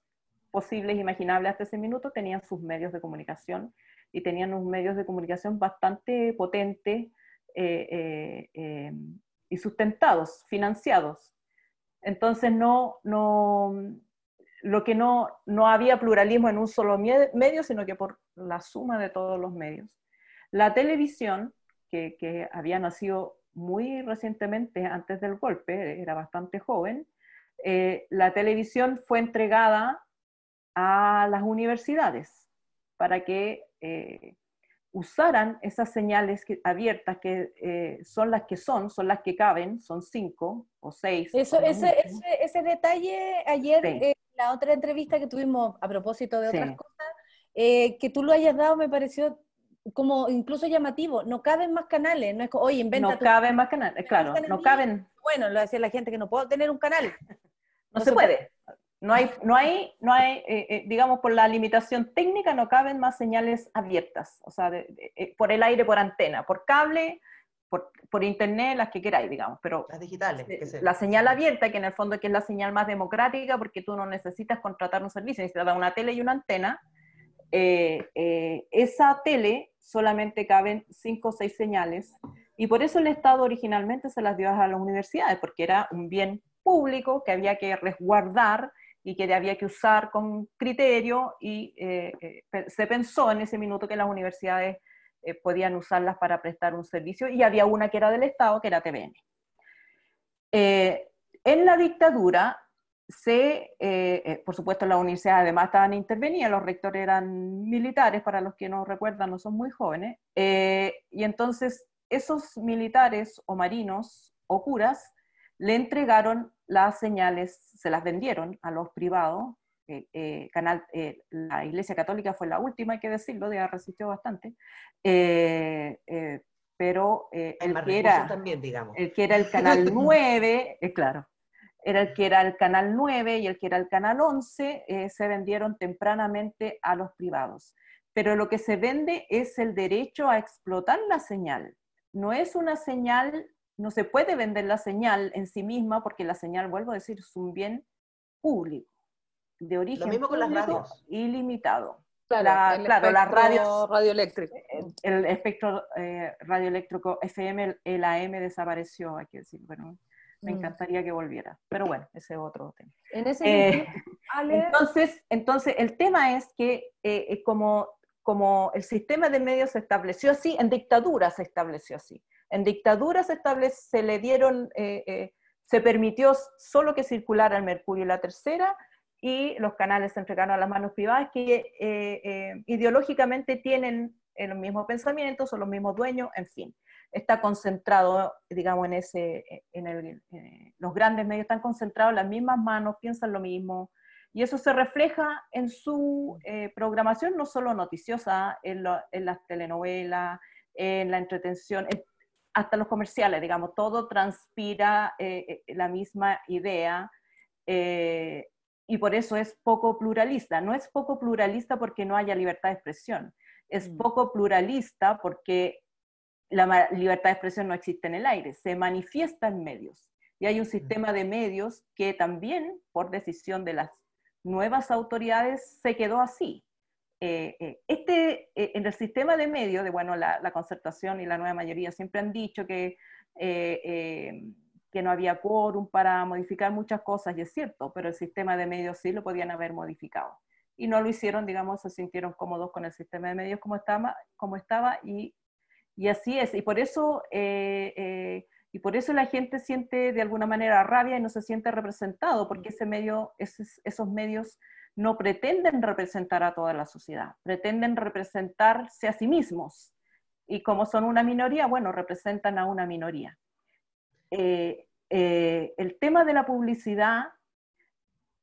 posibles e imaginables hasta ese minuto tenían sus medios de comunicación y tenían unos medios de comunicación bastante potentes eh, eh, eh, y sustentados, financiados. Entonces, no, no, lo que no, no había pluralismo en un solo medio, sino que por la suma de todos los medios. La televisión, que, que había nacido muy recientemente, antes del golpe, era bastante joven, eh, la televisión fue entregada a las universidades para que eh, usaran esas señales abiertas que eh, son las que son, son las que caben, son cinco o seis. Eso, ese, ese, detalle ayer, en la otra entrevista que tuvimos a propósito de otras cosas, que tú lo hayas dado me pareció como incluso llamativo, no caben más canales, no es oye, inventa. No caben más canales, claro, no caben. Bueno, lo decía la gente que no puedo tener un canal. No, se, puede. No hay, no hay, no hay eh, eh, digamos, por la limitación técnica no caben más señales abiertas, o sea, eh, por el aire, por antena, por cable, por, por, internet, las que queráis, digamos, pero... Las digitales. La señal abierta, que en el fondo que es la señal más democrática, porque tú no necesitas contratar un servicio, necesitas una tele y una antena, esa tele solamente caben cinco o seis señales, y por eso el Estado originalmente se las dio a las universidades, porque era un bien público que había que resguardar y que había que usar con criterio, y eh, eh, se pensó en ese minuto que las universidades eh, podían usarlas para prestar un servicio, y había una que era del Estado, que era TVN. en la dictadura, se, eh, eh, por supuesto, la universidad además estaban intervenidas, los rectores eran militares, para los que no recuerdan, no son muy jóvenes, eh, y entonces esos militares o marinos o curas le entregaron las señales, se las vendieron a los privados, canal, la Iglesia Católica fue la última, hay que decirlo, ya resistió bastante, pero el, que era, también, digamos. el que era el Canal [laughs] 9, claro, era el que era el canal 9 y el que era el canal 11, eh, se vendieron tempranamente a los privados. Pero lo que se vende es el derecho a explotar la señal. No es una señal, no se puede vender la señal en sí misma porque la señal, vuelvo a decir, es un bien público, de origen lo mismo con las radios. ilimitado. Claro, claro las radios radioeléctricas. El, espectro eh, radioeléctrico FM, el AM desapareció, hay que decir, bueno, me mm. encantaría que volviera. Pero bueno, ese es otro tema. En ese eh, [laughs] entonces, entonces, el tema es que eh, eh, como, como el sistema de medios se estableció así, en dictadura se estableció así. En dictadura se, se le dieron, se permitió solo que circulara el Mercurio y la Tercera, y los canales se entregaron a las manos privadas que ideológicamente tienen los mismos pensamientos, son los mismos dueños, en fin. Está concentrado, digamos, en ese, en el, eh, los grandes medios están concentrados en las mismas manos, piensan lo mismo, y eso se refleja en su eh, programación, no solo noticiosa, en, las telenovelas, en la entretención, hasta los comerciales, digamos, todo transpira eh, la misma idea. y por eso es poco pluralista. No es poco pluralista porque no haya libertad de expresión, es Mm. poco pluralista porque la libertad de expresión no existe en el aire, se manifiesta en medios. Y hay un sistema de medios que también, por decisión de las nuevas autoridades, se quedó así. Eh, eh, este, eh, en el sistema de medios, de bueno, la, la concertación y la nueva mayoría siempre han dicho que, eh, eh, que no había quórum para modificar muchas cosas, y es cierto, pero el sistema de medios sí lo podían haber modificado. Y no lo hicieron, digamos, se sintieron cómodos con el sistema de medios como estaba, como estaba y, y así es. Y por eso... eh, y por eso la gente siente de alguna manera rabia y no se siente representado, porque ese medio, esos, esos medios no pretenden representar a toda la sociedad, pretenden representarse a sí mismos. Y como son una minoría, bueno, representan a una minoría. Eh, eh, el tema de la publicidad,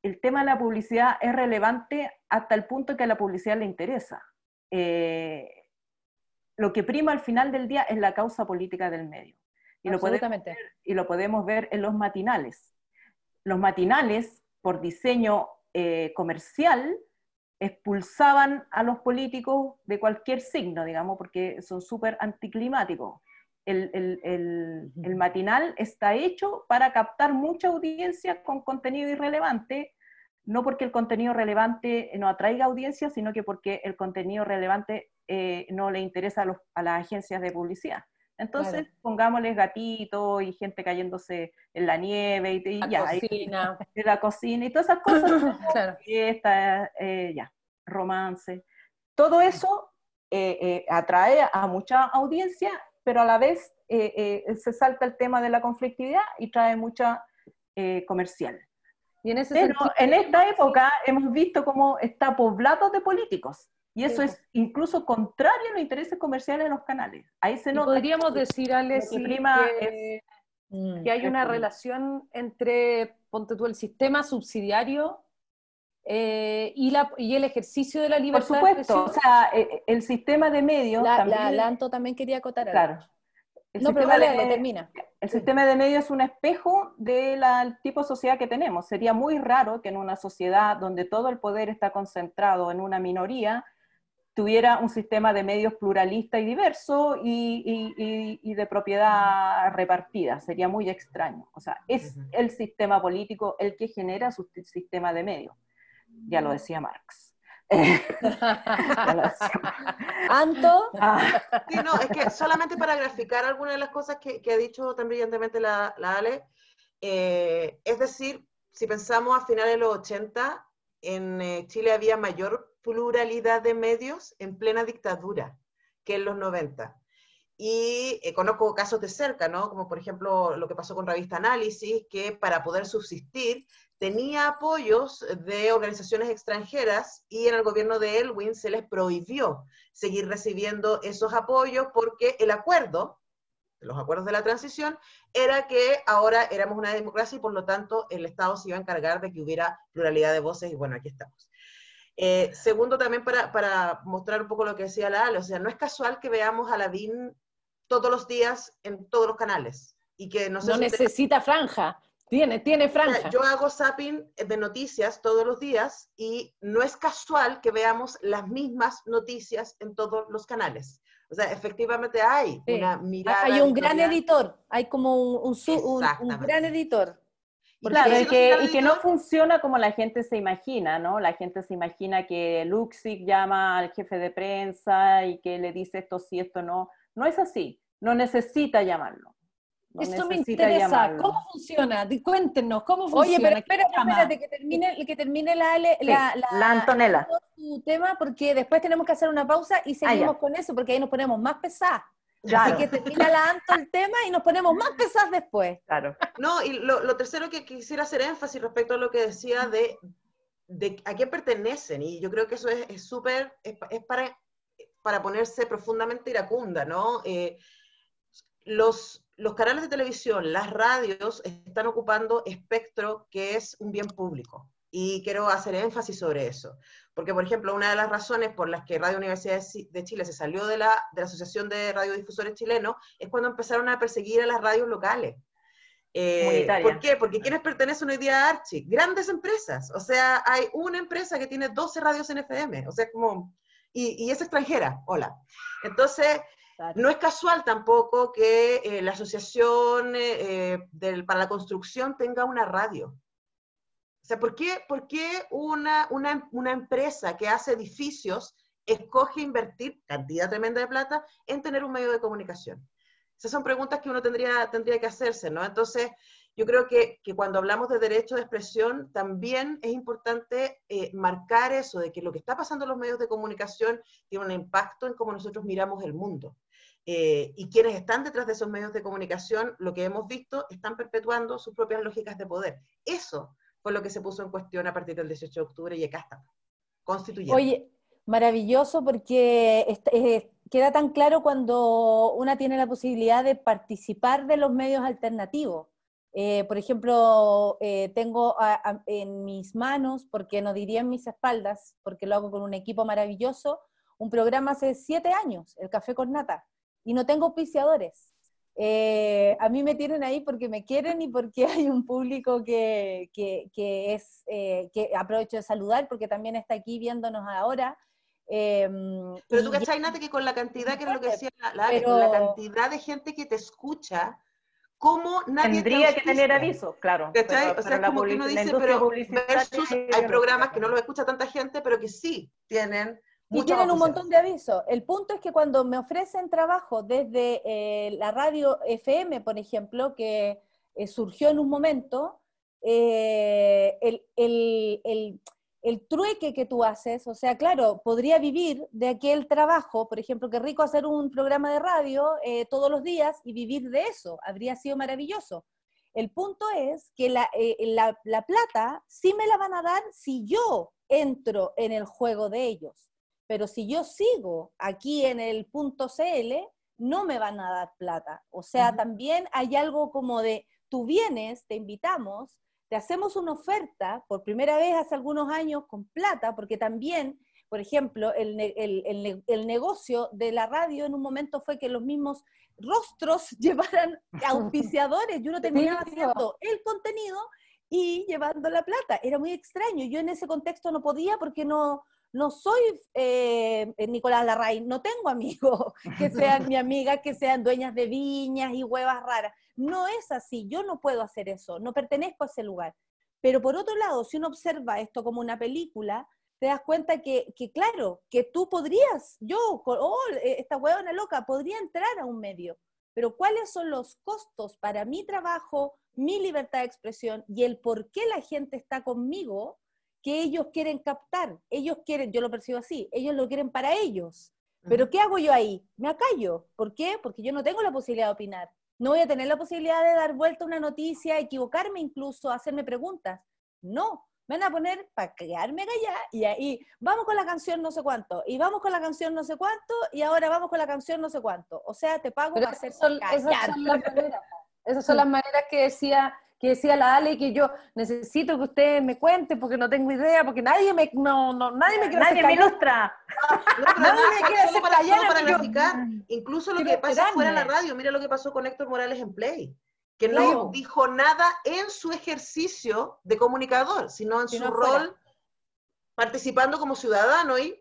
el tema de la publicidad es relevante hasta el punto que a la publicidad le interesa. Eh, lo que prima al final del día es la causa política del medio. Y lo, podemos, Absolutamente. y lo podemos ver en los matinales. Los matinales, por diseño eh, comercial, expulsaban a los políticos de cualquier signo, digamos, porque son súper anticlimáticos. El, el, el, el, matinal está hecho para captar mucha audiencia con contenido irrelevante, no porque el contenido relevante no atraiga audiencia, sino que porque el contenido relevante eh, no le interesa a, los, a, las agencias de publicidad. Entonces, claro. pongámosles gatitos y gente cayéndose en la nieve y, y la ya. Cocina. Y, [laughs] la cocina y todas esas cosas. [laughs] claro. Fiesta, eh, ya, romance. Todo eso eh, eh, atrae a mucha audiencia, pero a la vez eh, se salta el tema de la conflictividad y trae mucha comercial. Y en, ese pero sentido, en esta época hemos visto cómo está poblado de políticos. Y eso es incluso contrario a los intereses comerciales de los canales. Ahí se nota. Podríamos decir, Ale, que, prima que, es, que hay una relación entre, ponte tú, el sistema subsidiario eh, y, la, y el ejercicio de la libertad. Por supuesto, o sea, eh, el sistema de medios. La, también, la también quería acotar. Claro. El no, pero dale, termina. El sistema de medios es un espejo del tipo de sociedad que tenemos. Sería muy raro que en una sociedad donde todo el poder está concentrado en una minoría, tuviera un sistema de medios pluralista y diverso y, y, y, y, de propiedad repartida. Sería muy extraño. O sea, es el sistema político el que genera su sistema de medios. Ya lo decía Marx. [laughs] ya lo decía Marx. ¿Anto? Ah. Sí, no, es que solamente para graficar algunas de las cosas que, que ha dicho tan brillantemente la, la Ale, eh, es decir, si pensamos a finales de los 80, en eh, Chile había mayor pluralidad de medios en plena dictadura que en los 90. Y eh, conozco casos de cerca, ¿no? Como por ejemplo lo que pasó con Revista Análisis, que para poder subsistir tenía apoyos de organizaciones extranjeras y en el gobierno de Elwin se les prohibió seguir recibiendo esos apoyos porque el acuerdo, los acuerdos de la transición, era que ahora éramos una democracia y por lo tanto el Estado se iba a encargar de que hubiera pluralidad de voces y bueno, aquí estamos. Eh, segundo, también para, para, mostrar un poco lo que decía la Ale, o sea, no es casual que veamos a Lavín todos los días en todos los canales. Y que no, sé no si necesita franja, tiene, tiene franja. Yo hago zapping de noticias todos los días y no es casual que veamos las mismas noticias en todos los canales. O sea, efectivamente hay sí. una mirada. Hay un gran editor, hay como un, un, un, un gran editor. Claro, y que, y que, no funciona como la gente se imagina, ¿no? La gente se imagina que Luxic llama al jefe de prensa y que le dice esto sí, esto no. No es así, no necesita llamarlo. No Esto me interesa, llamarlo. ¿cómo funciona? Cuéntenos, ¿cómo funciona? Oye, pero espérate, espérate, que termine, que termine la, la, sí, la, la, Antonella. Su tema, porque después tenemos que hacer una pausa y seguimos ah, con eso, porque ahí nos ponemos más pesadas. Claro. Así que termina la Anto el tema y nos ponemos más pesadas después. Claro. No, y lo, lo, tercero que quisiera hacer énfasis respecto a lo que decía de, de a quién pertenecen, y yo creo que eso es súper, es, es, para, para ponerse profundamente iracunda, ¿no? Eh, los, los canales de televisión, las radios, están ocupando espectro que es un bien público. Y quiero hacer énfasis sobre eso. Porque, por ejemplo, una de las razones por las que Radio Universidad de Chile se salió de la, de la Asociación de Radiodifusores Chilenos es cuando empezaron a perseguir a las radios locales. Eh, ¿Por qué? Porque ¿quiénes pertenecen hoy día a Archie? Grandes empresas. O sea, hay una empresa que tiene 12 radios en FM. O sea, como... Y, es extranjera. Hola. Entonces, no es casual tampoco que eh, la Asociación eh, del, para la Construcción tenga una radio. O sea, ¿por qué, por qué una, una, una, empresa que hace edificios escoge invertir cantidad tremenda de plata en tener un medio de comunicación? Esas son preguntas que uno tendría, tendría que hacerse, ¿no? Entonces, yo creo que, que cuando hablamos de derecho de expresión, también es importante eh, marcar eso, de que lo que está pasando en los medios de comunicación tiene un impacto en cómo nosotros miramos el mundo. Eh, y quienes están detrás de esos medios de comunicación, lo que hemos visto, están perpetuando sus propias lógicas de poder. Eso fue lo que se puso en cuestión a partir del 18 de octubre y acá está, constituyendo. Oye, maravilloso porque eh, queda tan claro cuando una tiene la posibilidad de participar de los medios alternativos. Eh, por ejemplo, eh, tengo en mis manos, porque no diría en mis espaldas, porque lo hago con un equipo maravilloso, un programa hace siete años, el Café con Nata, y no tengo auspiciadores. Eh, a mí me tienen ahí porque me quieren y porque [laughs] hay un público que, que, es, eh, que aprovecho de saludar porque también está aquí viéndonos ahora. Em, pero tú cachai, Nate, que con la cantidad, que es lo que decía la, con la cantidad de gente que te escucha, ¿cómo nadie Tendría que tener aviso, claro. ¿Cachai? o sea, como que uno dice, pero versus hay programas que no lo escucha tanta gente, pero que sí tienen y tienen un montón de avisos. El punto es que cuando me ofrecen trabajo desde eh, la radio FM, por ejemplo, que eh, surgió en un momento, eh, el, trueque que tú haces, o sea, claro, podría vivir de aquel trabajo, por ejemplo, qué rico hacer un programa de radio todos los días y vivir de eso, habría sido maravilloso. El punto es que la, la plata sí me la van a dar si yo entro en el juego de ellos. Pero si yo sigo aquí en el punto CL, no me van a dar plata. O sea, también hay algo como de, tú vienes, te invitamos, te hacemos una oferta por primera vez hace algunos años con plata, porque también, por ejemplo, el, el, negocio de la radio en un momento fue que los mismos rostros [laughs] llevaran auspiciadores y uno terminaba haciendo el contenido y llevando la plata. Era muy extraño. Yo en ese contexto no podía porque no, no soy eh, Nicolás Larraín, no tengo amigos [laughs] que sean mi amiga, que sean dueñas de viñas y huevas raras. No es así, yo no puedo hacer eso, no pertenezco a ese lugar. Pero por otro lado, si uno observa esto como una película, te das cuenta que, claro, que tú podrías, yo, oh, esta huevona loca, podría entrar a un medio, pero ¿cuáles son los costos para mi trabajo, mi libertad de expresión y el por qué la gente está conmigo? Que ellos quieren captar, ellos quieren, yo lo percibo así, ellos lo quieren para ellos. Pero ¿qué hago yo ahí? Me acallo. ¿Por qué? Porque yo no tengo la posibilidad de opinar. No voy a tener la posibilidad de dar vuelta una noticia, equivocarme incluso, hacerme preguntas. No, me van a poner para quedarme callada y ahí vamos con la canción no sé cuánto, y vamos con la canción no sé cuánto, y ahora vamos con la canción no sé cuánto. O sea, te pago para hacer son, esas son, las maneras, esas son las maneras que decía que decía la Ale que yo necesito que usted me cuente porque no tengo idea, porque nadie me, no, no, nadie me quiere Nadie me ilustra. nadie me quiere hacer para, para incluso lo que pasa fuera de la radio, mira lo que pasó con Héctor Morales en Play, que no dijo nada en su ejercicio de comunicador, sino en su rol participando como ciudadano y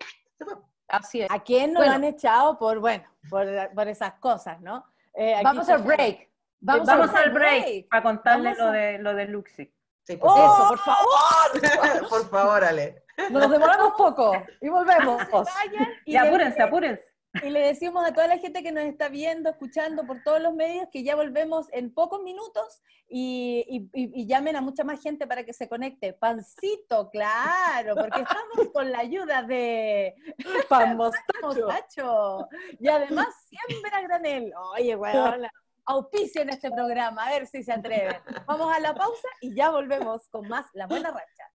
Así es. ¿A quién nos han echado por, bueno, por, por esas cosas, no? Eh, Vamos al break. Vamos, al break, para contarle lo de, lo de Luxi. Sí, por Eso, por favor. [laughs] por favor, Ale. Nos demoramos poco y volvemos. y, apúrense, apúrense. Y le decimos a toda la gente que nos está viendo, escuchando por todos los medios, que ya volvemos en pocos minutos y, y, llamen a mucha más gente para que se conecte. Pancito, claro, porque estamos con la ayuda de Pan Mostacho. Y además, siempre a granel. Oye, bueno, en este programa, a ver si se atreven. Vamos a la pausa y ya volvemos con más La Buena Racha.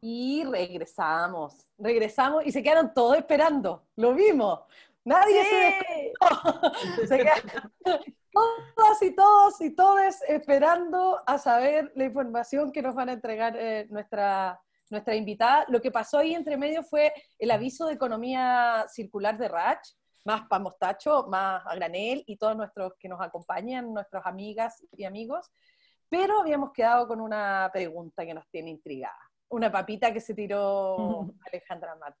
Y regresamos, regresamos y se quedaron todos esperando, lo vimos. Nadie se [laughs] se quedaron todas y todos y todas esperando a saber la información que nos van a entregar eh, nuestra, nuestra invitada. Lo que pasó ahí entre medio fue el aviso de economía circular de Rach, más para Mostacho, más a Granel y todos nuestros que nos acompañan, nuestras amigas y amigos. Pero habíamos quedado con una pregunta que nos tiene intrigada, una papita que se tiró [laughs] Alejandra Mato,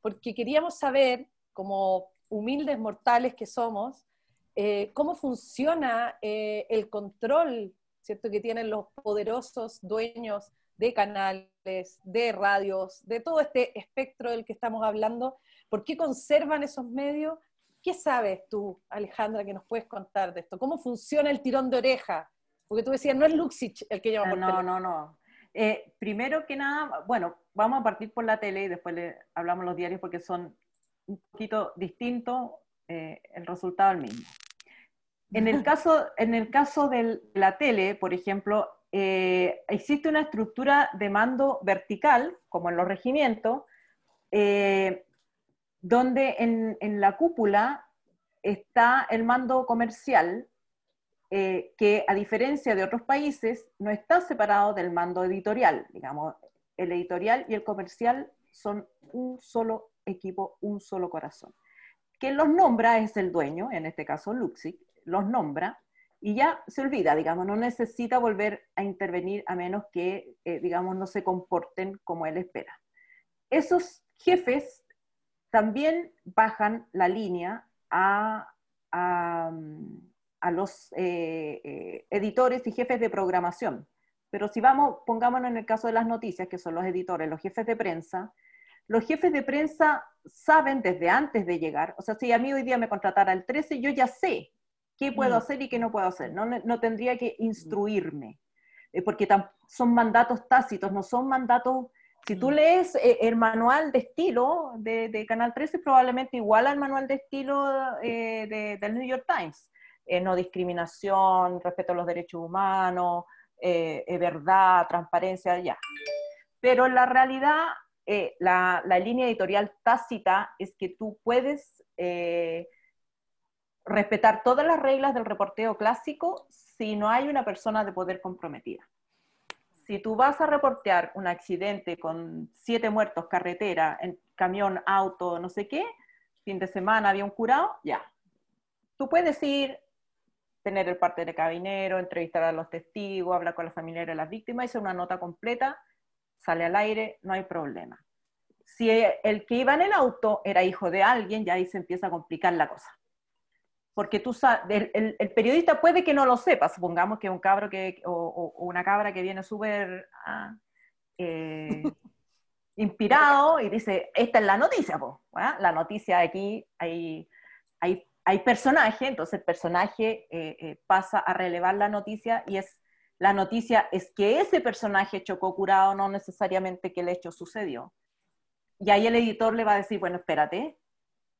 porque queríamos saber, como humildes mortales que somos, eh, cómo funciona eh, el control, ¿cierto?, que tienen los poderosos dueños de canales, de radios, de todo este espectro del que estamos hablando. ¿Por qué conservan esos medios? ¿Qué sabes tú, Alejandra, que nos puedes contar de esto? ¿Cómo funciona el tirón de oreja? Porque tú decías, no es Luxich el que lleva por No, no, no. Eh, primero que nada, bueno, vamos a partir por la tele y después le hablamos los diarios porque son un poquito distintos, eh, el resultado es el mismo. En el [laughs] caso, en el caso de la tele, por ejemplo, eh, existe una estructura de mando vertical, como en los regimientos, eh, donde en, en, la cúpula está el mando comercial, eh, que a diferencia de otros países, no está separado del mando editorial. Digamos, el editorial y el comercial son un solo equipo, un solo corazón. Quien los nombra es el dueño, en este caso Luxic, los nombra y ya se olvida, digamos, no necesita volver a intervenir a menos que, eh, digamos, no se comporten como él espera. Esos jefes también bajan la línea a, a, los eh, eh, editores y jefes de programación. Pero si vamos, pongámonos en el caso de las noticias, que son los editores, los jefes de prensa, los jefes de prensa saben desde antes de llegar, o sea, si a mí hoy día me contratara el 13, yo ya sé qué puedo mm. hacer y qué no puedo hacer. No, no tendría que instruirme, eh, porque son mandatos tácitos, no son mandatos... Si tú mm. lees eh, el manual de estilo de, Canal 13, probablemente igual al manual de estilo eh, del New York Times. No discriminación, respeto a los derechos humanos, verdad, transparencia, ya. Pero la realidad, la, la, línea editorial tácita es que tú puedes respetar todas las reglas del reporteo clásico si no hay una persona de poder comprometida. Si tú vas a reportear un accidente con siete muertos, carretera, en camión, auto, no sé qué, fin de semana había un curado, ya. Tú puedes ir, tener el parte de cabinero, entrevistar a los testigos, hablar con la familia de las víctimas, hacer una nota completa, sale al aire, no hay problema. Si el que iba en el auto era hijo de alguien, ya ahí se empieza a complicar la cosa porque tú sabes, el, periodista puede que no lo sepa, supongamos que un cabro que, o, una cabra que viene súper ah, eh, [laughs] inspirado y dice, esta es la noticia, la noticia aquí hay, hay, hay personaje, entonces el personaje eh, eh, pasa a relevar la noticia y es, la noticia es que ese personaje chocó curado, no necesariamente que el hecho sucedió. Y ahí el editor le va a decir, bueno, espérate,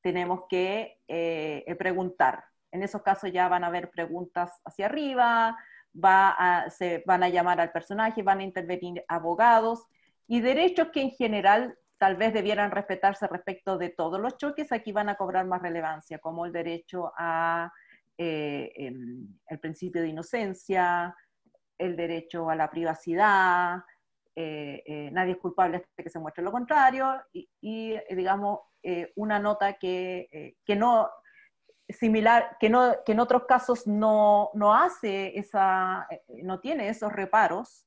tenemos que eh, preguntar. En esos casos ya van a haber preguntas hacia arriba, va se van a llamar al personaje, van a intervenir abogados y derechos que en general tal vez debieran respetarse respecto de todos los choques, aquí van a cobrar más relevancia, como el derecho a eh, el principio de inocencia, el derecho a la privacidad, nadie es culpable hasta que se muestre lo contrario, y, y digamos, eh, una nota que, eh, que, no similar, que, no, que en otros casos no, no hace esa, eh, no tiene esos reparos.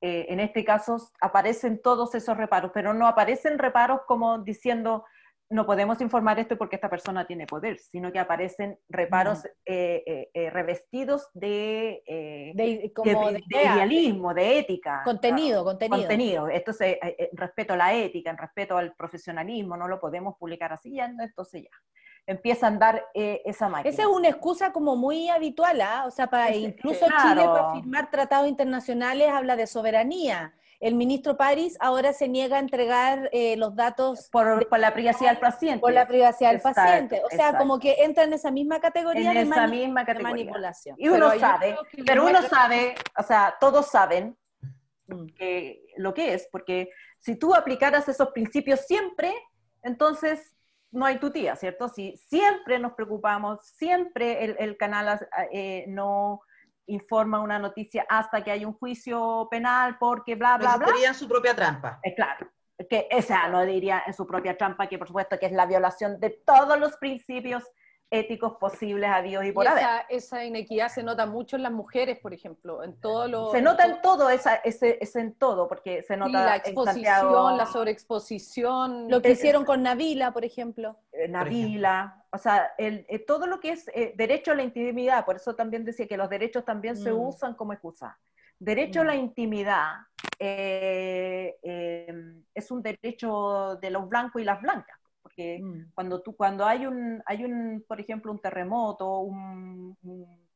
En este caso aparecen todos esos reparos, pero no aparecen reparos como diciendo, no podemos informar esto porque esta persona tiene poder, sino que aparecen reparos revestidos de, de, idealismo, de ética. Contenido, contenido. Contenido. Esto es respeto a la ética, en respeto al profesionalismo, no lo podemos publicar así, ya, entonces ya. Empieza a andar eh, esa máquina. Esa es una excusa como muy habitual, ¿ah? O sea, para incluso Chile para firmar tratados internacionales habla de soberanía el ministro París ahora se niega a entregar eh, los datos por, la privacidad del paciente. Por la privacidad del paciente. O sea, como que entra en esa misma categoría, de, esa misma categoría. manipulación. Y uno sabe, pero uno sabe, o sea, todos saben mm. lo que es, porque si tú aplicaras esos principios siempre, entonces no hay tu tía, ¿cierto? Si siempre nos preocupamos, siempre el, canal eh, no informa una noticia hasta que hay un juicio penal porque bla, bla, bla. En su propia trampa. Eh, claro, que esa lo diría en su propia trampa, que por supuesto que es la violación de todos los principios éticos posibles a Dios y por esa, Esa inequidad se nota mucho en las mujeres, por ejemplo, en todo lo... Se nota en todo, esa, ese, es en todo, porque se nota la exposición, la sobreexposición. Lo que hicieron con Navila, por ejemplo. Eh, Navila, o sea, el, eh, todo lo que es eh, derecho a la intimidad, por eso también decía que los derechos también se mm. usan como excusa. Derecho a la mm. intimidad em, es un derecho de los blancos y las blancas porque mm. cuando, tú, cuando hay, un, hay un, por ejemplo, un terremoto, un,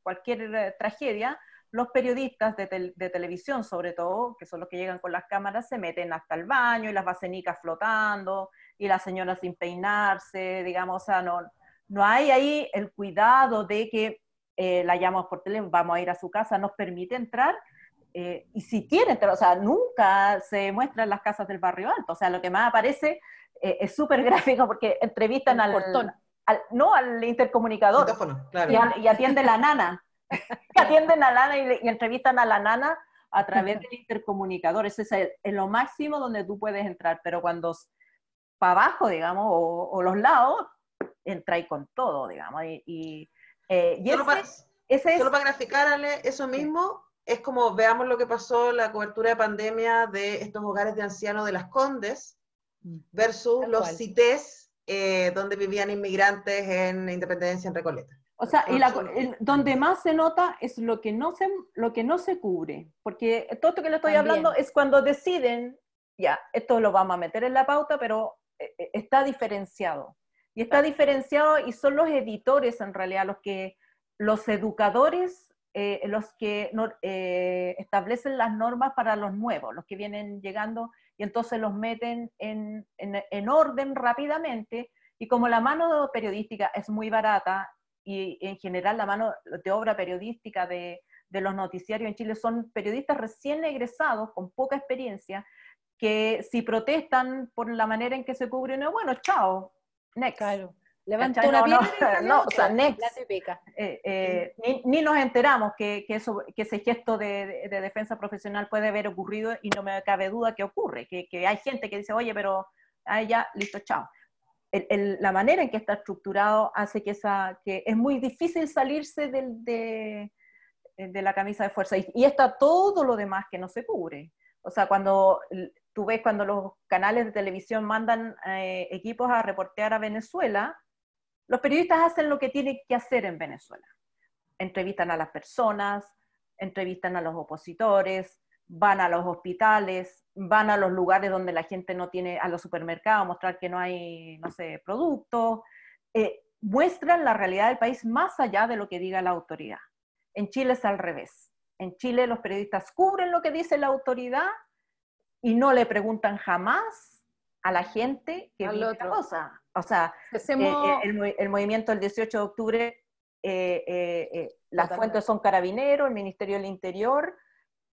cualquier eh, tragedia, los periodistas de, de, televisión, sobre todo, que son los que llegan con las cámaras, se meten hasta el baño y las bacenicas flotando y la señora sin peinarse, digamos, o sea, no, no hay ahí el cuidado de que eh, la llamamos por teléfono, vamos a ir a su casa, nos permite entrar. Eh, y si quiere entrar, o sea, nunca se muestran las casas del barrio alto, o sea, lo que más aparece eh, es súper gráfico porque entrevistan al, al, no al intercomunicador y, atiende la nana. [laughs] atienden a la nana y, entrevistan a la nana a través del intercomunicador. Ese es, lo máximo donde tú puedes entrar, pero cuando para abajo, digamos, o, los lados, entra ahí con todo, digamos. Y, eh, solo, para, solo para graficarle eso mismo, es como veamos lo que pasó en la cobertura de pandemia de estos hogares de ancianos de las Condes, versus los CITES, eh, donde vivían inmigrantes en Independencia, en Recoleta. O sea, y donde más se nota es lo que no se, lo que no se cubre, porque todo esto que le estoy hablando es cuando deciden, ya, esto lo vamos a meter en la pauta, pero eh, eh, está diferenciado. Y está diferenciado y son los editores en realidad los que, los educadores, los que establecen las normas para los nuevos, los que vienen llegando y entonces los meten en, en, orden rápidamente. Y como la mano periodística es muy barata y en general la mano de obra periodística de, de los noticiarios en Chile son periodistas recién egresados con poca experiencia que si protestan por la manera en que se cubren, bueno, chao, next. Levanta una no, no, [laughs] o sea, next. Eh, eh, ni, ni, nos enteramos que, que, eso, que ese gesto de, de, defensa profesional puede haber ocurrido y no me cabe duda que ocurre, que, que hay gente que dice, oye, pero ahí ya, listo, chao. El, el, la manera en que está estructurado hace que, esa, que es muy difícil salirse del, de, de, la camisa de fuerza. Y, y, está todo lo demás que no se cubre. O sea, cuando tú ves cuando los canales de televisión mandan eh, equipos a reportear a Venezuela, los periodistas hacen lo que tienen que hacer en Venezuela. Entrevistan a las personas, entrevistan a los opositores, van a los hospitales, van a los lugares donde la gente no tiene, a los supermercados, mostrar que no hay, no sé, productos. Eh, muestran la realidad del país más allá de lo que diga la autoridad. En Chile es al revés. En Chile los periodistas cubren lo que dice la autoridad y no le preguntan jamás a la gente que vive otra cosa. O sea, eh, eh, el, movimiento del 18 de octubre, eh, las fuentes son carabineros, el Ministerio del Interior,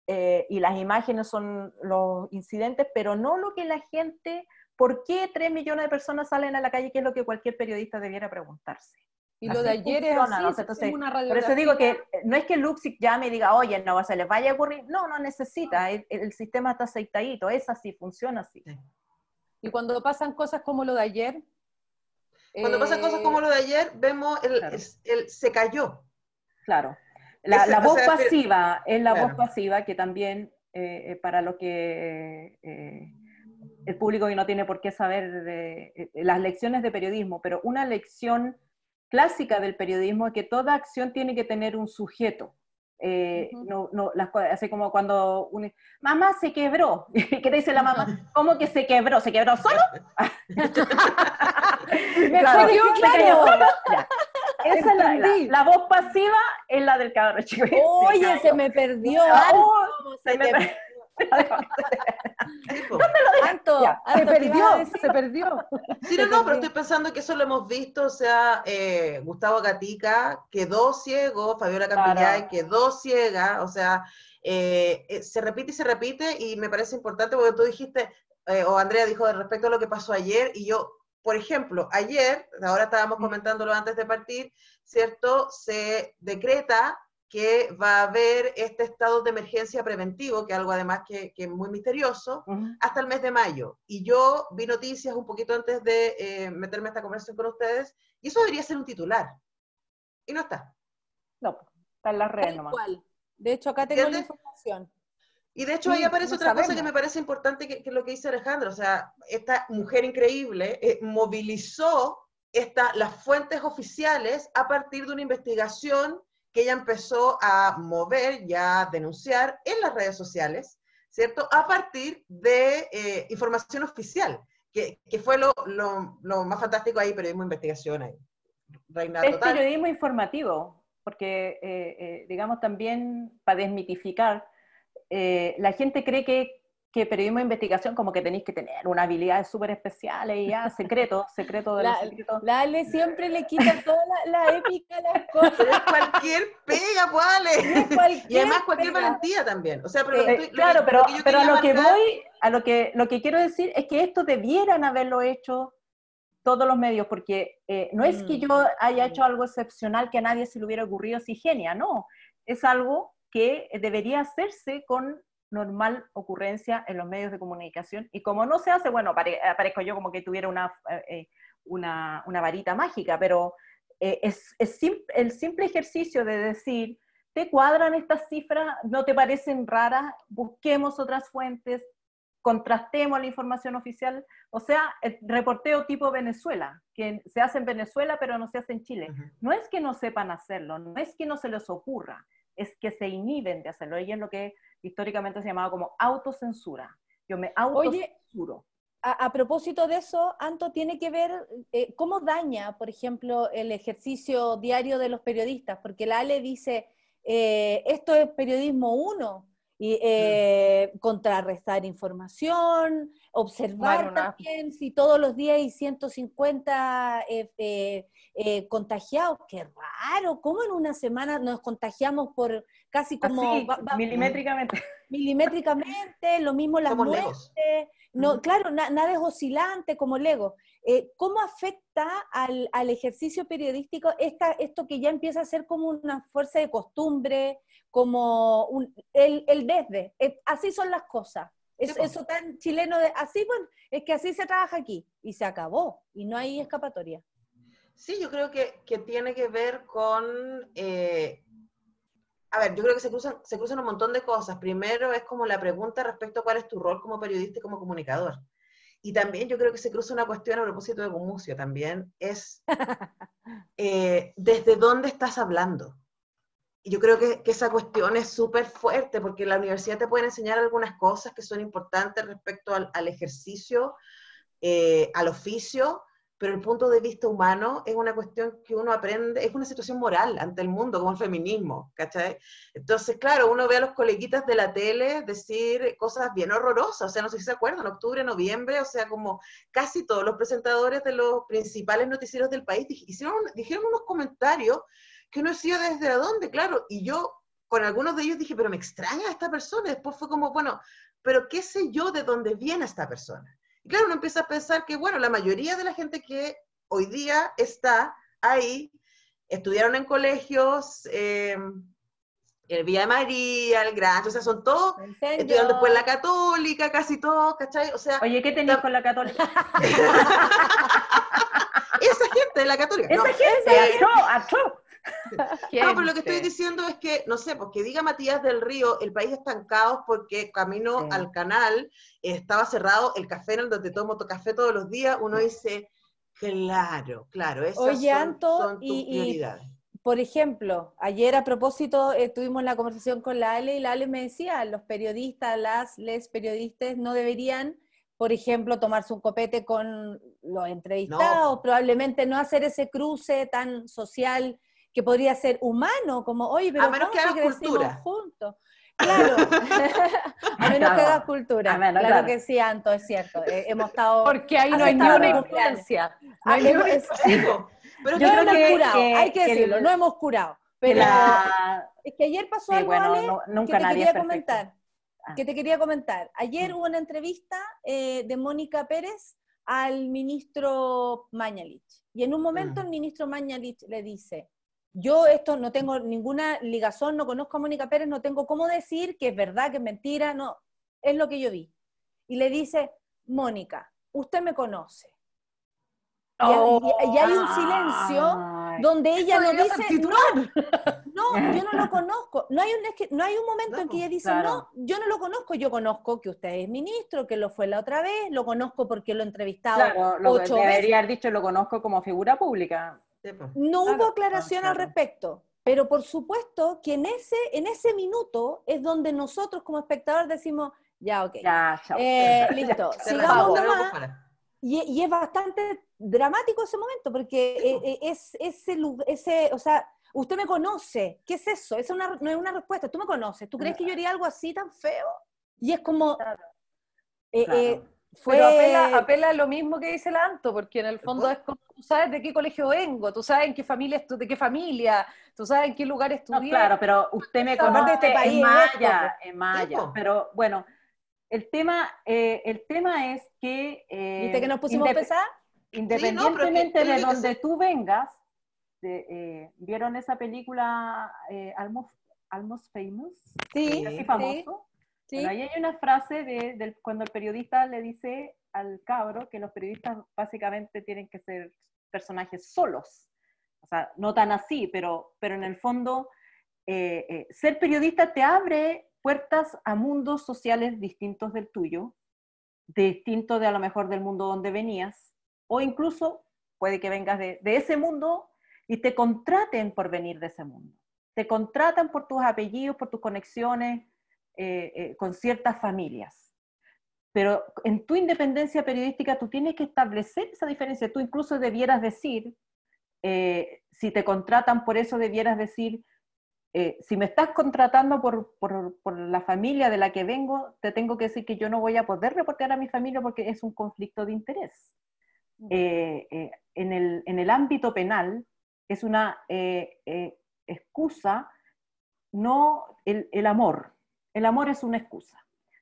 y las imágenes son los incidentes, pero no lo que la gente, ¿por qué 3 millones de personas salen a la calle? Que es lo que cualquier periodista debiera preguntarse. Y lo de ayer es así, Entonces, Por eso digo que no es que Luxic llame y diga, oye, no, se les vaya a ocurrir. No, no necesita, el, el sistema está aceitadito, es así, funciona así. Y cuando pasan cosas como lo de ayer, cuando pasan cosas como lo de ayer, vemos el, se cayó. Claro. La, voz pasiva es la voz pasiva que también eh, eh, para lo que eh, el público que no tiene por qué saber las lecciones de periodismo, pero una lección clásica del periodismo es que toda acción tiene que tener un sujeto. No, no, las, así como cuando un, mamá se quebró, [laughs] ¿qué te dice la mamá? [laughs] ¿Cómo que se quebró? ¿Se quebró solo? [laughs] Me claro, claro. Esa es la, la, voz pasiva es la del cabrón chico. Oye, se me perdió. se, me perdió. ¿Dónde lo dejaste? se perdió, se perdió. Sí, no, no, pero estoy pensando que eso lo hemos visto, o sea, eh, Gustavo Gatica quedó ciego, Fabiola Campillay quedó ciega, o sea, eh, eh, se repite y se repite y me parece importante porque tú dijiste, eh, o Andrea dijo respecto a lo que pasó ayer y yo, por ejemplo, ayer, ahora estábamos comentándolo antes de partir, ¿cierto? Se decreta que va a haber este estado de emergencia preventivo, que es algo además que, que es muy misterioso, hasta el mes de mayo. Y yo vi noticias un poquito antes de eh, meterme a esta conversación con ustedes, y eso debería ser un titular. Y no está. No, está en las redes nomás. De hecho, acá tengo la información. Y de hecho Sí, ahí aparece no otra cosa que me parece importante, que, que es lo que dice Alejandro. O sea, esta mujer increíble eh, movilizó esta, las fuentes oficiales a partir de una investigación que ella empezó a mover y a denunciar en las redes sociales, ¿cierto? A partir de eh, información oficial, que, que fue lo, lo- lo más fantástico ahí, periodismo de investigación ahí. Reina Es total. periodismo informativo, porque, eh, eh, digamos, también para desmitificar, la gente cree que, que periodismo de investigación como que tenéis que tener una habilidad súper especial y ya, secreto, secreto de los La, secretos. la Ale siempre le quita toda la, la épica a las cosas. [laughs] Es cualquier pega, pues, Ale. Es cualquier Y además cualquier pega. valentía también. O sea, pero Eh, estoy- claro, que- pero, lo pero a lo que voy, a lo que, lo que quiero decir es que esto debieran haberlo hecho todos los medios, porque eh, no es que Mm. yo haya hecho algo excepcional que a nadie se le hubiera ocurrido si genia, no, es algo que debería hacerse con normal ocurrencia en los medios de comunicación y como no se hace, bueno, apare- aparezco yo como que tuviera una, eh, una, una varita mágica, pero eh, es, es sim- el simple ejercicio de decir, ¿te cuadran estas cifras? ¿No te parecen raras? Busquemos otras fuentes, contrastemos la información oficial, o sea, el reporteo tipo Venezuela, que se hace en Venezuela pero no se hace en Chile. No es que no sepan hacerlo, no es que no se les ocurra, es que se inhiben de hacerlo. Y es lo que históricamente se llamaba como autocensura. Yo me autocensuro. A, a propósito de eso, Anto, tiene que ver eh, cómo daña, por ejemplo, el ejercicio diario de los periodistas, porque la Ale dice, eh, esto es periodismo uno, y eh, contrarrestar información, observar Bueno, también si todos los días hay 150 eh, eh, eh, contagiados. Qué raro, ¿cómo en una semana nos contagiamos por casi como Así, va- va- milimétricamente. milimétricamente? Lo mismo las Somos muertes. legos. No, claro, na- nada es oscilante como Lego. Eh, ¿Cómo afecta al, al ejercicio periodístico esta, esto que ya empieza a ser como una fuerza de costumbre, como un- el, el desde? Eh, así son las cosas. Es, Sí, po. eso tan chileno de así, bueno, es que así se trabaja aquí y se acabó y no hay escapatoria. Sí, yo creo que, que tiene que ver con... eh, a ver, yo creo que se cruzan, se cruzan un montón de cosas. Primero es como la pregunta respecto a cuál es tu rol como periodista y como comunicador. Y también yo creo que se cruza una cuestión a propósito de Gumucio también, es [laughs] eh, desde dónde estás hablando. Y yo creo que, que esa cuestión es súper fuerte porque la universidad te puede enseñar algunas cosas que son importantes respecto al, al ejercicio, eh, al oficio, pero el punto de vista humano es una cuestión que uno aprende, es una situación moral ante el mundo, como el feminismo, ¿cachai? Entonces, claro, uno ve a los coleguitas de la tele decir cosas bien horrorosas, o sea, no sé si se acuerdan, octubre, noviembre, o sea, como casi todos los presentadores de los principales noticieros del país hicieron, dijeron unos comentarios que uno decía desde dónde, claro, y yo con algunos de ellos dije, pero me extraña esta persona, y después fue como, bueno, pero qué sé yo de dónde viene esta persona. Y claro, uno empieza a pensar que, bueno, la mayoría de la gente que hoy día está ahí, estudiaron en colegios, eh, el Villa de María, el Grancho, o sea, son todos, estudiaron después la católica, casi todos, ¿cachai? O sea, Oye, ¿qué tenéis con la católica? [laughs] esa gente de la católica. no, Esa gente, achó, achó. [laughs] No, pero lo que estoy diciendo es que, no sé, porque diga Matías del Río, el país está en caos porque camino Sí. al canal estaba cerrado el café en el donde tomo to- café todos los días, uno dice, claro, claro, esas Oye, son, Anto, son tus y- y- prioridades. Por ejemplo, ayer a propósito eh, tuvimos la conversación con la Ale y la Ale me decía, los periodistas, las, les periodistas no deberían, por ejemplo, tomarse un copete con los entrevistados, No. probablemente no hacer ese cruce tan social que podría ser humano, como, oye, pero A menos ¿cómo que cultura. juntos? Claro, [laughs] [laughs] a menos que hagas cultura. A menos, claro, claro. que sí, Anto, es cierto. Eh, hemos estado... Porque ahí no hay ni una influencia. No Ah, hay una es- pero Yo no creo hemos que- curado, que- hay que que el- decirlo, no hemos curado. Pero La- es que ayer pasó sí, algo, bueno, Ale, no- que te nadie quería comentar. Ah. Que te quería comentar. Ayer Mm. hubo una entrevista eh, de Mónica Pérez al ministro Mañalich. Y en un momento Mm. el ministro Mañalich le dice, yo esto no tengo ninguna ligazón, no conozco a Mónica Pérez, no tengo cómo decir que es verdad, que es mentira, no, es lo que yo vi. Y le dice, Mónica, usted me conoce. Y, Oh, y- y hay un silencio Ay, donde ella lo dice, titular. no, yo no lo conozco. No hay un, no hay un momento No, en que ella dice, claro. no, yo no lo conozco, yo conozco que usted es ministro, que lo fue la otra vez, lo conozco porque lo he entrevistado Claro, lo ocho veces. debería haber dicho lo conozco como figura pública. Sí, pues. No Claro, hubo aclaración ah, al respecto, pero por supuesto que en ese, en ese minuto es donde nosotros como espectador decimos, ya, ok, Ya, chao. eh, listo, Se sigamos nomás. Y, y es bastante dramático ese momento, porque eh, eh, es ese, ese, o sea, usted me conoce, ¿qué es eso? Esa una- no es una respuesta, tú me conoces, ¿tú crees que yo haría algo así tan feo? Y es como, Claro. eh, Claro. eh, fue... Pero apela, apela a lo mismo que dice el Anto, porque en el fondo es como, tú sabes de qué colegio vengo, tú sabes en qué familia, de qué familia, tú sabes en qué lugar No, estudié. claro, pero usted me conoce de este país en Maya, en Maya. Pero bueno, el tema, eh, el tema es que... eh, ¿Viste que nos pusimos indep- pesadas? Independientemente de donde tú vengas, de, eh, ¿vieron esa película eh, Almost, Almost Famous? Sí. famoso. sí. Bueno, ahí hay una frase de, del- cuando el periodista le dice al cabro que los periodistas básicamente tienen que ser personajes solos. O sea, no tan así, pero, pero en el fondo eh, eh, ser periodista te abre puertas a mundos sociales distintos del tuyo, distintos de a lo mejor del mundo donde venías, o incluso puede que vengas de, de ese mundo y te contraten por venir de ese mundo. Te contratan por tus apellidos, por tus conexiones eh, eh, con ciertas familias. Pero en tu independencia periodística tú tienes que establecer esa diferencia. Tú incluso debieras decir, eh, si te contratan por eso, debieras decir, eh, si me estás contratando por, por, por la familia de la que vengo, te tengo que decir que yo no voy a poder reportar a mi familia porque es un conflicto de interés. Eh, eh, en, el, en el ámbito penal es una eh, eh, excusa, no el, el amor. El amor es una excusa.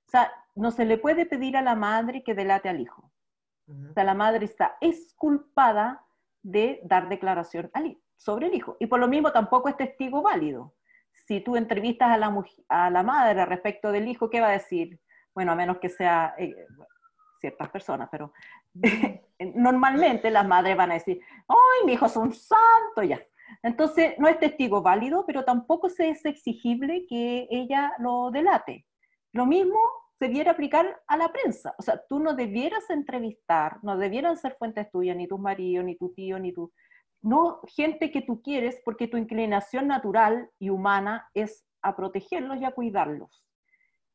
O sea, no se le puede pedir a la madre que delate al hijo. O sea, la madre está exculpada de dar declaración al sobre el hijo. Y por lo mismo tampoco es testigo válido. Si tú entrevistas a la, a la madre respecto del hijo, ¿qué va a decir? Bueno, a menos que sea eh, ciertas personas, pero [laughs] normalmente las madres van a decir, ¡ay, mi hijo es un santo! Ya. Entonces, no es testigo válido, pero tampoco se es exigible que ella lo delate. Lo mismo se debiera aplicar a la prensa. O sea, tú no debieras entrevistar, no debieran ser fuentes tuyas, ni tus maridos, ni tu tío, ni tu... No gente que tú quieres porque tu inclinación natural y humana es a protegerlos y a cuidarlos.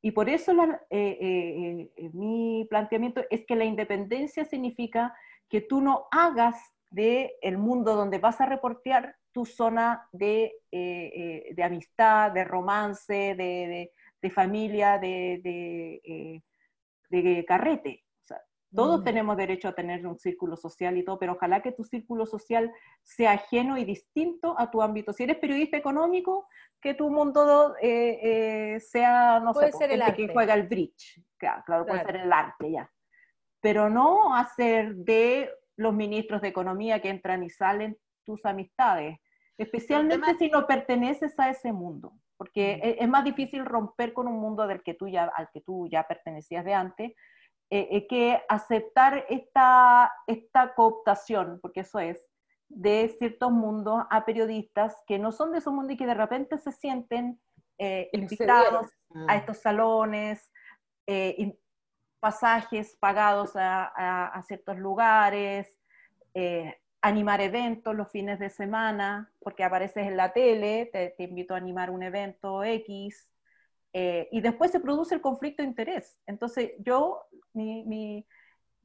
Y por eso la- eh, eh, eh, mi planteamiento es que la independencia significa que tú no hagas de el mundo donde vas a reportear tu zona de, eh, eh, de amistad, de romance, de, de- de familia, de, de, eh, de carrete. O sea, todos Mm. tenemos derecho a tener un círculo social y todo, pero ojalá que tu círculo social sea ajeno y distinto a tu ámbito. Si eres periodista económico, que tu mundo eh, eh, sea, no Puede sé, po, ser el gente que arte. juega el bridge. Claro, claro, puede Claro. ser el arte ya. Pero no hacer de los ministros de economía que entran y salen tus amistades, especialmente si no perteneces a ese mundo, porque Mm. es, es más difícil romper con un mundo del que tú ya, al que tú ya pertenecías de antes, eh, eh, que aceptar esta, esta cooptación, porque eso es, de ciertos mundos a periodistas que no son de su mundo y que de repente se sienten eh, invitados a estos salones, eh, pasajes pagados a, a- a ciertos lugares, eh, animar eventos los fines de semana, porque apareces en la tele, te, te invito a animar un evento X, eh, y después se produce el conflicto de interés. Entonces yo, mi, mi-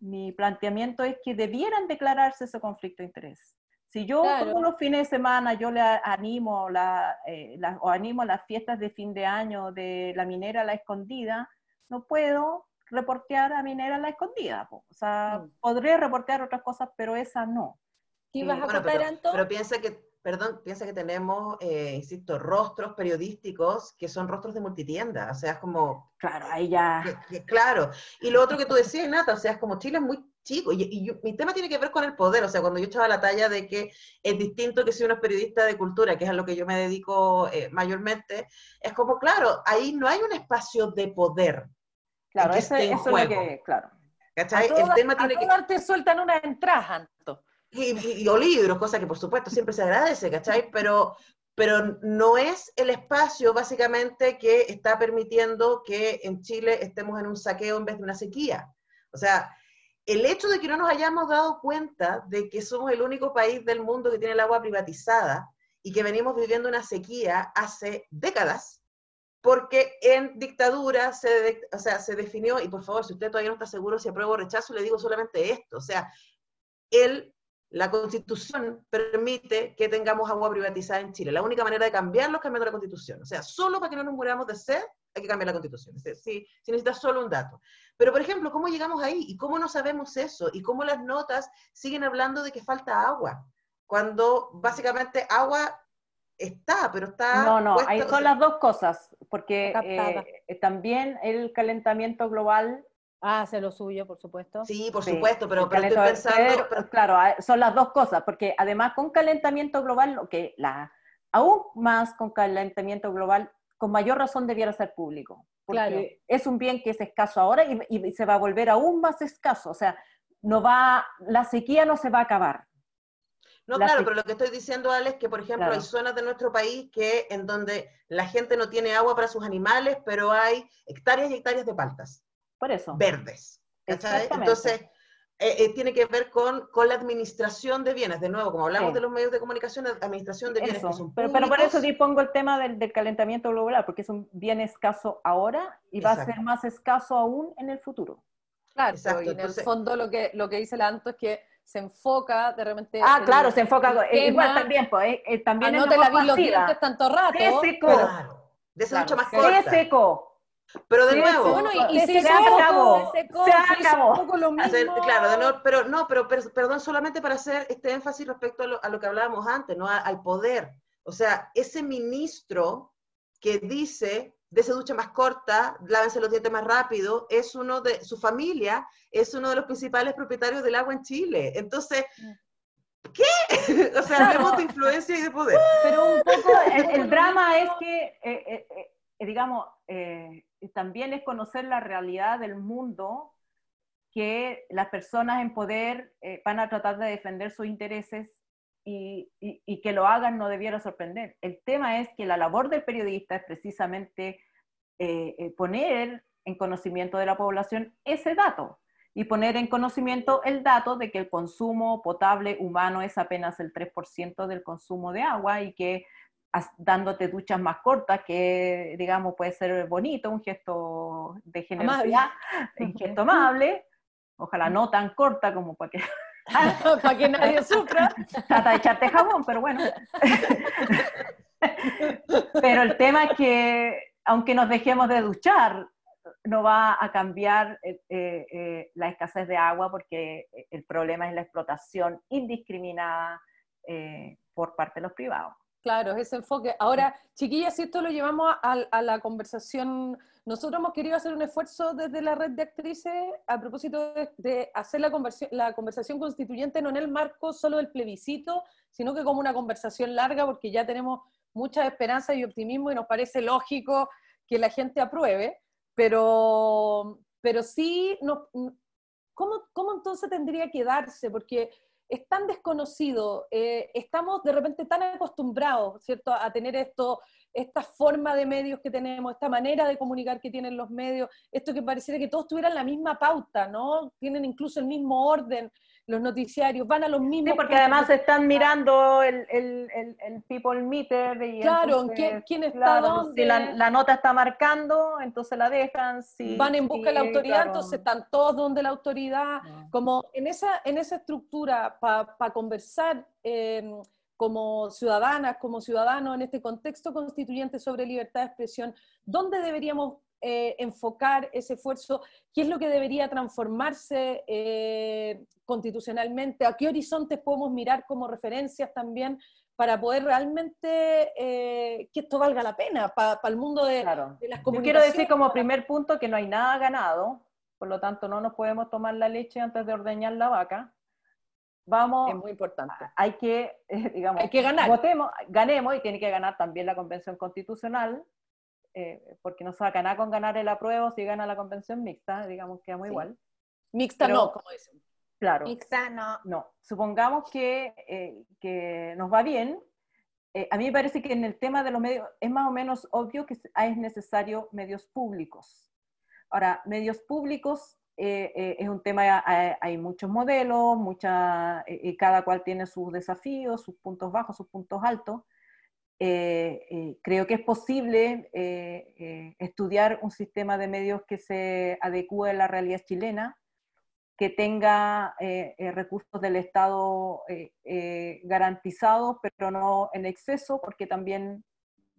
mi planteamiento es que debieran declararse ese conflicto de interés. Si yo Claro. todos los fines de semana yo le animo la, eh, la- o animo las fiestas de fin de año de la minera La Escondida, no puedo reportear a Minera La Escondida. po. O sea, Mm. podré reportear otras cosas, pero esa no. ¿Qué ibas a Bueno, contar, pero, Anto? pero piensa que perdón, piensa que tenemos, eh, insisto, rostros periodísticos que son rostros de multitienda, o sea, es como... Claro, ahí ya... claro, y lo otro que tú decías, Nata, o sea, es como Chile es muy chico, y, mi tema tiene que ver con el poder, o sea, cuando yo echaba la talla de que es distinto que si uno es periodista de cultura, que es a lo que yo me dedico eh, mayormente, es como, claro, ahí no hay un espacio de poder. Claro, eso es lo que, claro. ¿Cachai? el tema tiene que... te sueltan una entrada, y, o libros, cosa que por supuesto siempre se agradece, ¿cachai? Pero, pero no es el espacio básicamente que está permitiendo que en Chile estemos en un saqueo en vez de una sequía. O sea, el hecho de que no nos hayamos dado cuenta de que somos el único país del mundo que tiene el agua privatizada y que venimos viviendo una sequía hace décadas, porque en dictadura se, o sea, se definió, y por favor, si usted todavía no está seguro si apruebo o rechazo, le digo solamente esto, o sea, el la constitución permite que tengamos agua privatizada en Chile. La única manera de cambiarlo es cambiando la constitución. O sea, solo para que no nos muramos de sed hay que cambiar la constitución. Si, si necesitas solo un dato. Pero, por ejemplo, ¿cómo llegamos ahí? ¿Y cómo no sabemos eso? ¿Y cómo las notas siguen hablando de que falta agua? Cuando básicamente agua está, pero está... No, no, ahí son las dos cosas, porque eh, también el calentamiento global hace lo suyo, por supuesto. Sí, por supuesto, pero, estoy pensando... Claro, ah, son las dos cosas, porque además con calentamiento global, lo que la, aún más con calentamiento global, con mayor razón debiera ser público. Porque es un bien que es escaso ahora y, se va a volver aún más escaso. O sea, no va, la sequía no se va a acabar. No, claro, pero lo que estoy diciendo, Alex, es que, por ejemplo, hay zonas de nuestro país que en donde la gente no tiene agua para sus animales, pero hay hectáreas y hectáreas de paltas. Por eso. Verdes. Entonces, eh, eh, tiene que ver con, con, la administración de bienes. De nuevo, como hablamos de los medios de comunicación, administración de bienes pero, pero, por eso dispongo el tema del, del, calentamiento global, porque es un bien escaso ahora y va a ser más escaso aún en el futuro. Claro, y en el fondo lo que, lo que dice la Anto es que se enfoca de repente... Ah, claro, se enfoca, igual también, pues, eh, también no te la vi los dientes tanto rato. ¡Qué seco! Claro, de esa mucho más corta. ¡Qué seco! Pero de nuevo, bueno, y, se, se, acabó, se acabó. claro, pero no, pero, perdón, solamente para hacer este énfasis respecto a lo, que hablábamos antes, ¿no? al poder. O sea, ese ministro que dice, de esa ducha más corta, lávense los dientes más rápido, es uno de, su familia es uno de los principales propietarios del agua en Chile. Entonces, ¿qué? [laughs] o sea, hablemos de influencia y de poder. Pero un poco, [laughs] el, drama es que, eh, eh, eh, digamos, también es conocer la realidad del mundo que las personas en poder eh, van a tratar de defender sus intereses y, que lo hagan no debiera sorprender. El tema es que la labor del periodista es precisamente eh, eh, poner en conocimiento de la población ese dato y poner en conocimiento el dato de que el consumo potable humano es apenas el 3% del consumo de agua y que dándote duchas más cortas, que digamos puede ser bonito, un gesto de generosidad, [laughs] un gesto amable, ojalá no tan corta como para que, [laughs] para que nadie sufra. [laughs] Trata de echarte jabón, pero bueno. pero el tema es que, aunque nos dejemos de duchar, no va a cambiar eh, eh, eh, la escasez de agua porque el problema es la explotación indiscriminada por parte de los privados. Claro, ese enfoque. Ahora, chiquillas, si esto lo llevamos a, la conversación, nosotros hemos querido hacer un esfuerzo desde la red de actrices a propósito de, hacer la, la conversación constituyente no en el marco solo del plebiscito, sino que como una conversación larga, porque ya tenemos mucha esperanza y optimismo y nos parece lógico que la gente apruebe, pero, pero sí, no, ¿cómo, ¿cómo entonces tendría que darse? Porque es tan desconocido, eh, estamos de repente tan acostumbrados, ¿cierto?, a tener esto, esta forma de medios que tenemos, esta manera de comunicar que tienen los medios, esto que pareciera que todos tuvieran la misma pauta, ¿no? Tienen incluso el mismo orden, los noticiarios van a los mismos. Sí, porque además están mirando el, el, el, People Meter. Y claro, ¿quién, está dónde? Si la, nota está marcando, entonces la dejan. Si, van en busca de la autoridad, entonces están todos donde la autoridad. Como en esa, en esa estructura para conversar. Em, como ciudadanas, como ciudadanos en este contexto constituyente sobre libertad de expresión, ¿dónde deberíamos eh, enfocar ese esfuerzo, qué es lo que debería transformarse, eh, constitucionalmente? ¿A qué horizontes podemos mirar como referencias también para poder realmente eh, que esto valga la pena para el mundo de, Claro. de las Yo comunicaciones? quiero decir como primer punto que no hay nada ganado, por lo tanto no nos podemos tomar la leche antes de ordeñar la vaca. Vamos, Es muy importante. hay que, eh, digamos, Hay que ganar. votemos, ganemos y tiene que ganar también la convención constitucional, eh, porque no saca nada con ganar el apruebo si gana la convención mixta, digamos que muy Sí. igual. Mixta Pero- no, como dicen. Claro. Ixano. No, supongamos que, eh, que nos va bien. eh, a mí me parece que en el tema de los medios es más o menos obvio que es necesario medios públicos. Ahora, medios públicos eh, eh, es un tema, hay, hay muchos modelos, mucha, eh, y cada cual tiene sus desafíos, sus puntos bajos, sus puntos altos. Eh, eh, creo que es posible eh, eh, estudiar un sistema de medios que se adecue a la realidad chilena, que tenga eh, eh, recursos del Estado garantizados, pero no en exceso, porque también,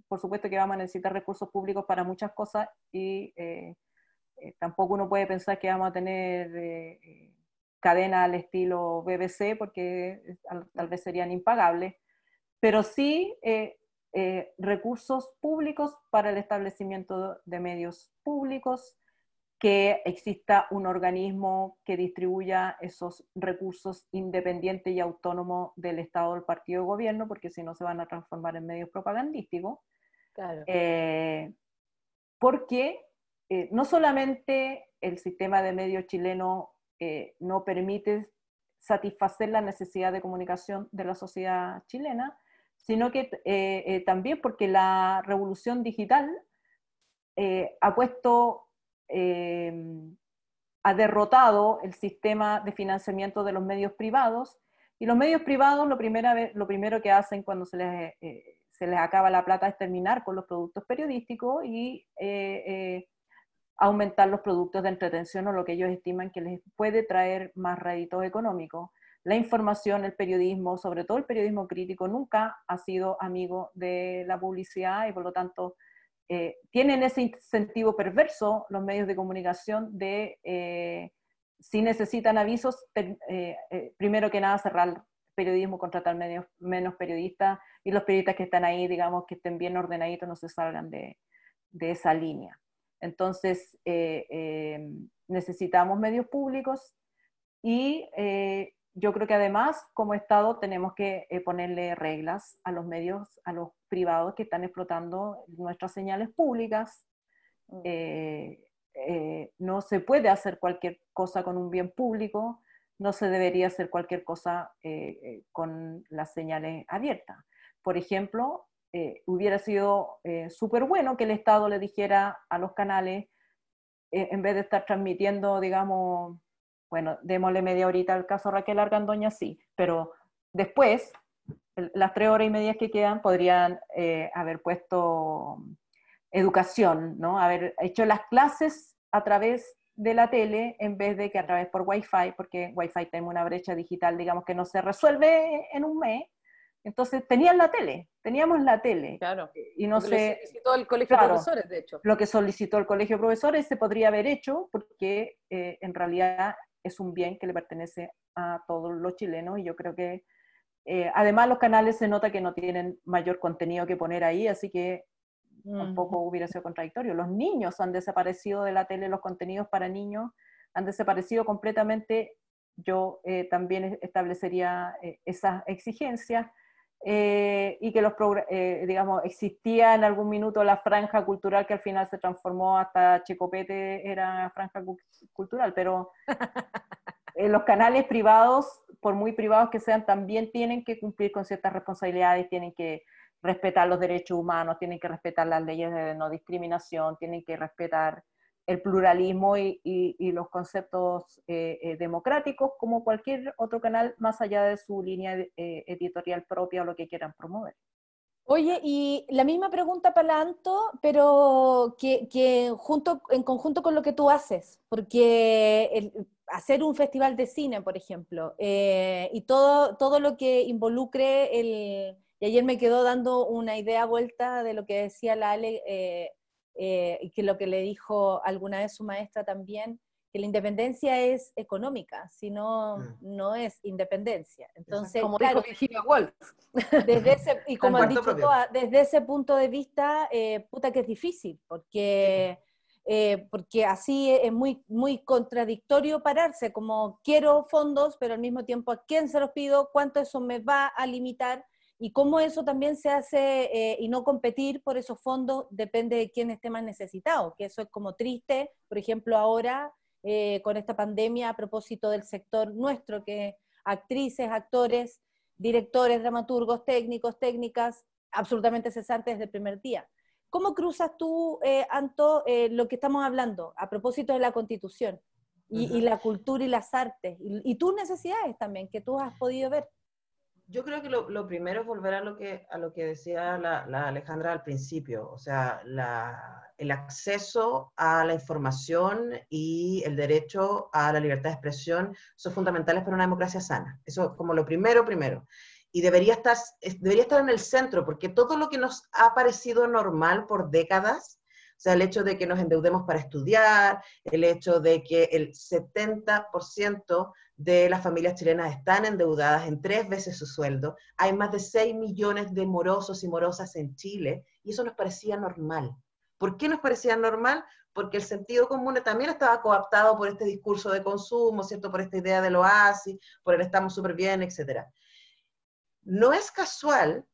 por supuesto que vamos a necesitar recursos públicos para muchas cosas y tampoco uno puede pensar que vamos a tener cadena al estilo BBC, porque tal vez serían impagables, pero sí eh, eh, recursos públicos para el establecimiento de medios públicos, que exista un organismo que distribuya esos recursos independiente y autónomo del Estado o del partido de gobierno, porque si no se van a transformar en medios propagandísticos. Claro. Eh, porque eh, no solamente el sistema de medios chileno eh, no permite satisfacer la necesidad de comunicación de la sociedad chilena, sino que eh, eh, también porque la revolución digital eh, ha puesto, ha derrotado el sistema de financiamiento de los medios privados, y los medios privados lo, primera lo primero que hacen cuando se les, se les acaba la plata es terminar con los productos periodísticos y aumentar los productos de entretención o lo que ellos estiman que les puede traer más réditos económicos. La información, el periodismo, sobre todo el periodismo crítico, nunca ha sido amigo de la publicidad y por lo tanto eh, tienen ese incentivo perverso los medios de comunicación de, eh, si necesitan avisos, per, eh, primero que nada cerrar periodismo, contratar menos periodistas y los periodistas que están ahí, digamos, que estén bien ordenaditos, no se salgan de, de esa línea. Entonces, eh, eh, necesitamos medios públicos y eh, yo creo que además, como Estado, tenemos que eh, ponerle reglas a los medios, a los privados que están explotando nuestras señales públicas. Eh, no se puede hacer cualquier cosa con un bien público, no se debería hacer cualquier cosa con las señales abiertas. Por ejemplo, eh, hubiera sido eh, súper bueno que el Estado le dijera a los canales, eh, en vez de estar transmitiendo, digamos, bueno, démosle media horita al caso Raquel Argandoña, sí, pero después, el, las tres horas y media que quedan, podrían haber puesto educación, ¿no? Haber hecho las clases a través de la tele en vez de que a través por Wi-Fi, porque Wi-Fi tiene una brecha digital, digamos, que no se resuelve en un mes, entonces tenían la tele, teníamos la tele. Claro. Y no Lo sé. solicitó el colegio claro, de profesores, de hecho. Lo que solicitó el colegio de profesores se podría haber hecho porque eh, en realidad es un bien que le pertenece a todos los chilenos y yo creo que eh, además los canales se nota que no tienen mayor contenido que poner ahí, así que mm. tampoco hubiera sido contradictorio. Los niños han desaparecido de la tele, los contenidos para niños han desaparecido completamente. Yo eh, también establecería eh, esas exigencias. Eh, y que los eh, digamos existía en algún minuto la franja cultural que al final se transformó hasta Checopete era franja cu cultural, pero [laughs] eh, los canales privados, por muy privados que sean, también tienen que cumplir con ciertas responsabilidades, tienen que respetar los derechos humanos, tienen que respetar las leyes de no discriminación, tienen que respetar el pluralismo y, y, y los conceptos eh, eh, democráticos como cualquier otro canal más allá de su línea eh, editorial propia o lo que quieran promover. Oye, y la misma pregunta para Anto, pero que, que, junto, en conjunto con lo que tú haces, porque el, hacer un festival de cine, por ejemplo, eh, y todo, todo lo que involucre el... Y ayer me quedó dando una idea vuelta de lo que decía la Ale, eh, y que lo que le dijo alguna vez su maestra también, que la independencia es económica, si no, Mm. no es independencia. Entonces, Como claro, dijo Virginia Woolf. desde ese, y como han dicho todas, desde ese punto de vista, eh, puta que es difícil, porque, eh, porque así es muy, muy contradictorio pararse, como quiero fondos, pero al mismo tiempo a quién se los pido, cuánto eso me va a limitar y cómo eso también se hace eh, y no competir por esos fondos depende de quién esté más necesitado, que eso es como triste, por ejemplo, ahora eh, con esta pandemia a propósito del sector nuestro, que actrices, actores, directores, dramaturgos, técnicos, técnicas, absolutamente cesantes desde el primer día. ¿Cómo cruzas tú, eh, Anto, lo que estamos hablando a propósito de la constitución y la cultura y las artes y, y tus necesidades también que tú has podido ver? Yo creo que lo, lo primero es volver a lo que, a lo que decía la, la Alejandra al principio, o sea, la- el acceso a la información y el derecho a la libertad de expresión son fundamentales para una democracia sana. Eso es como lo primero, primero. Y debería estar, es- debería estar en el centro, porque todo lo que nos ha parecido normal por décadas, o sea, el hecho de que nos endeudemos para estudiar, el hecho de que el 70% de las familias chilenas están endeudadas en tres veces su sueldo. Hay más de 6 millones de morosos y morosas en Chile y eso nos parecía normal. ¿Por qué nos parecía normal? Porque el sentido común también estaba coaptado por este discurso de consumo, ¿cierto? Por esta idea del oasis, por el estamos súper bien, etc. No es casual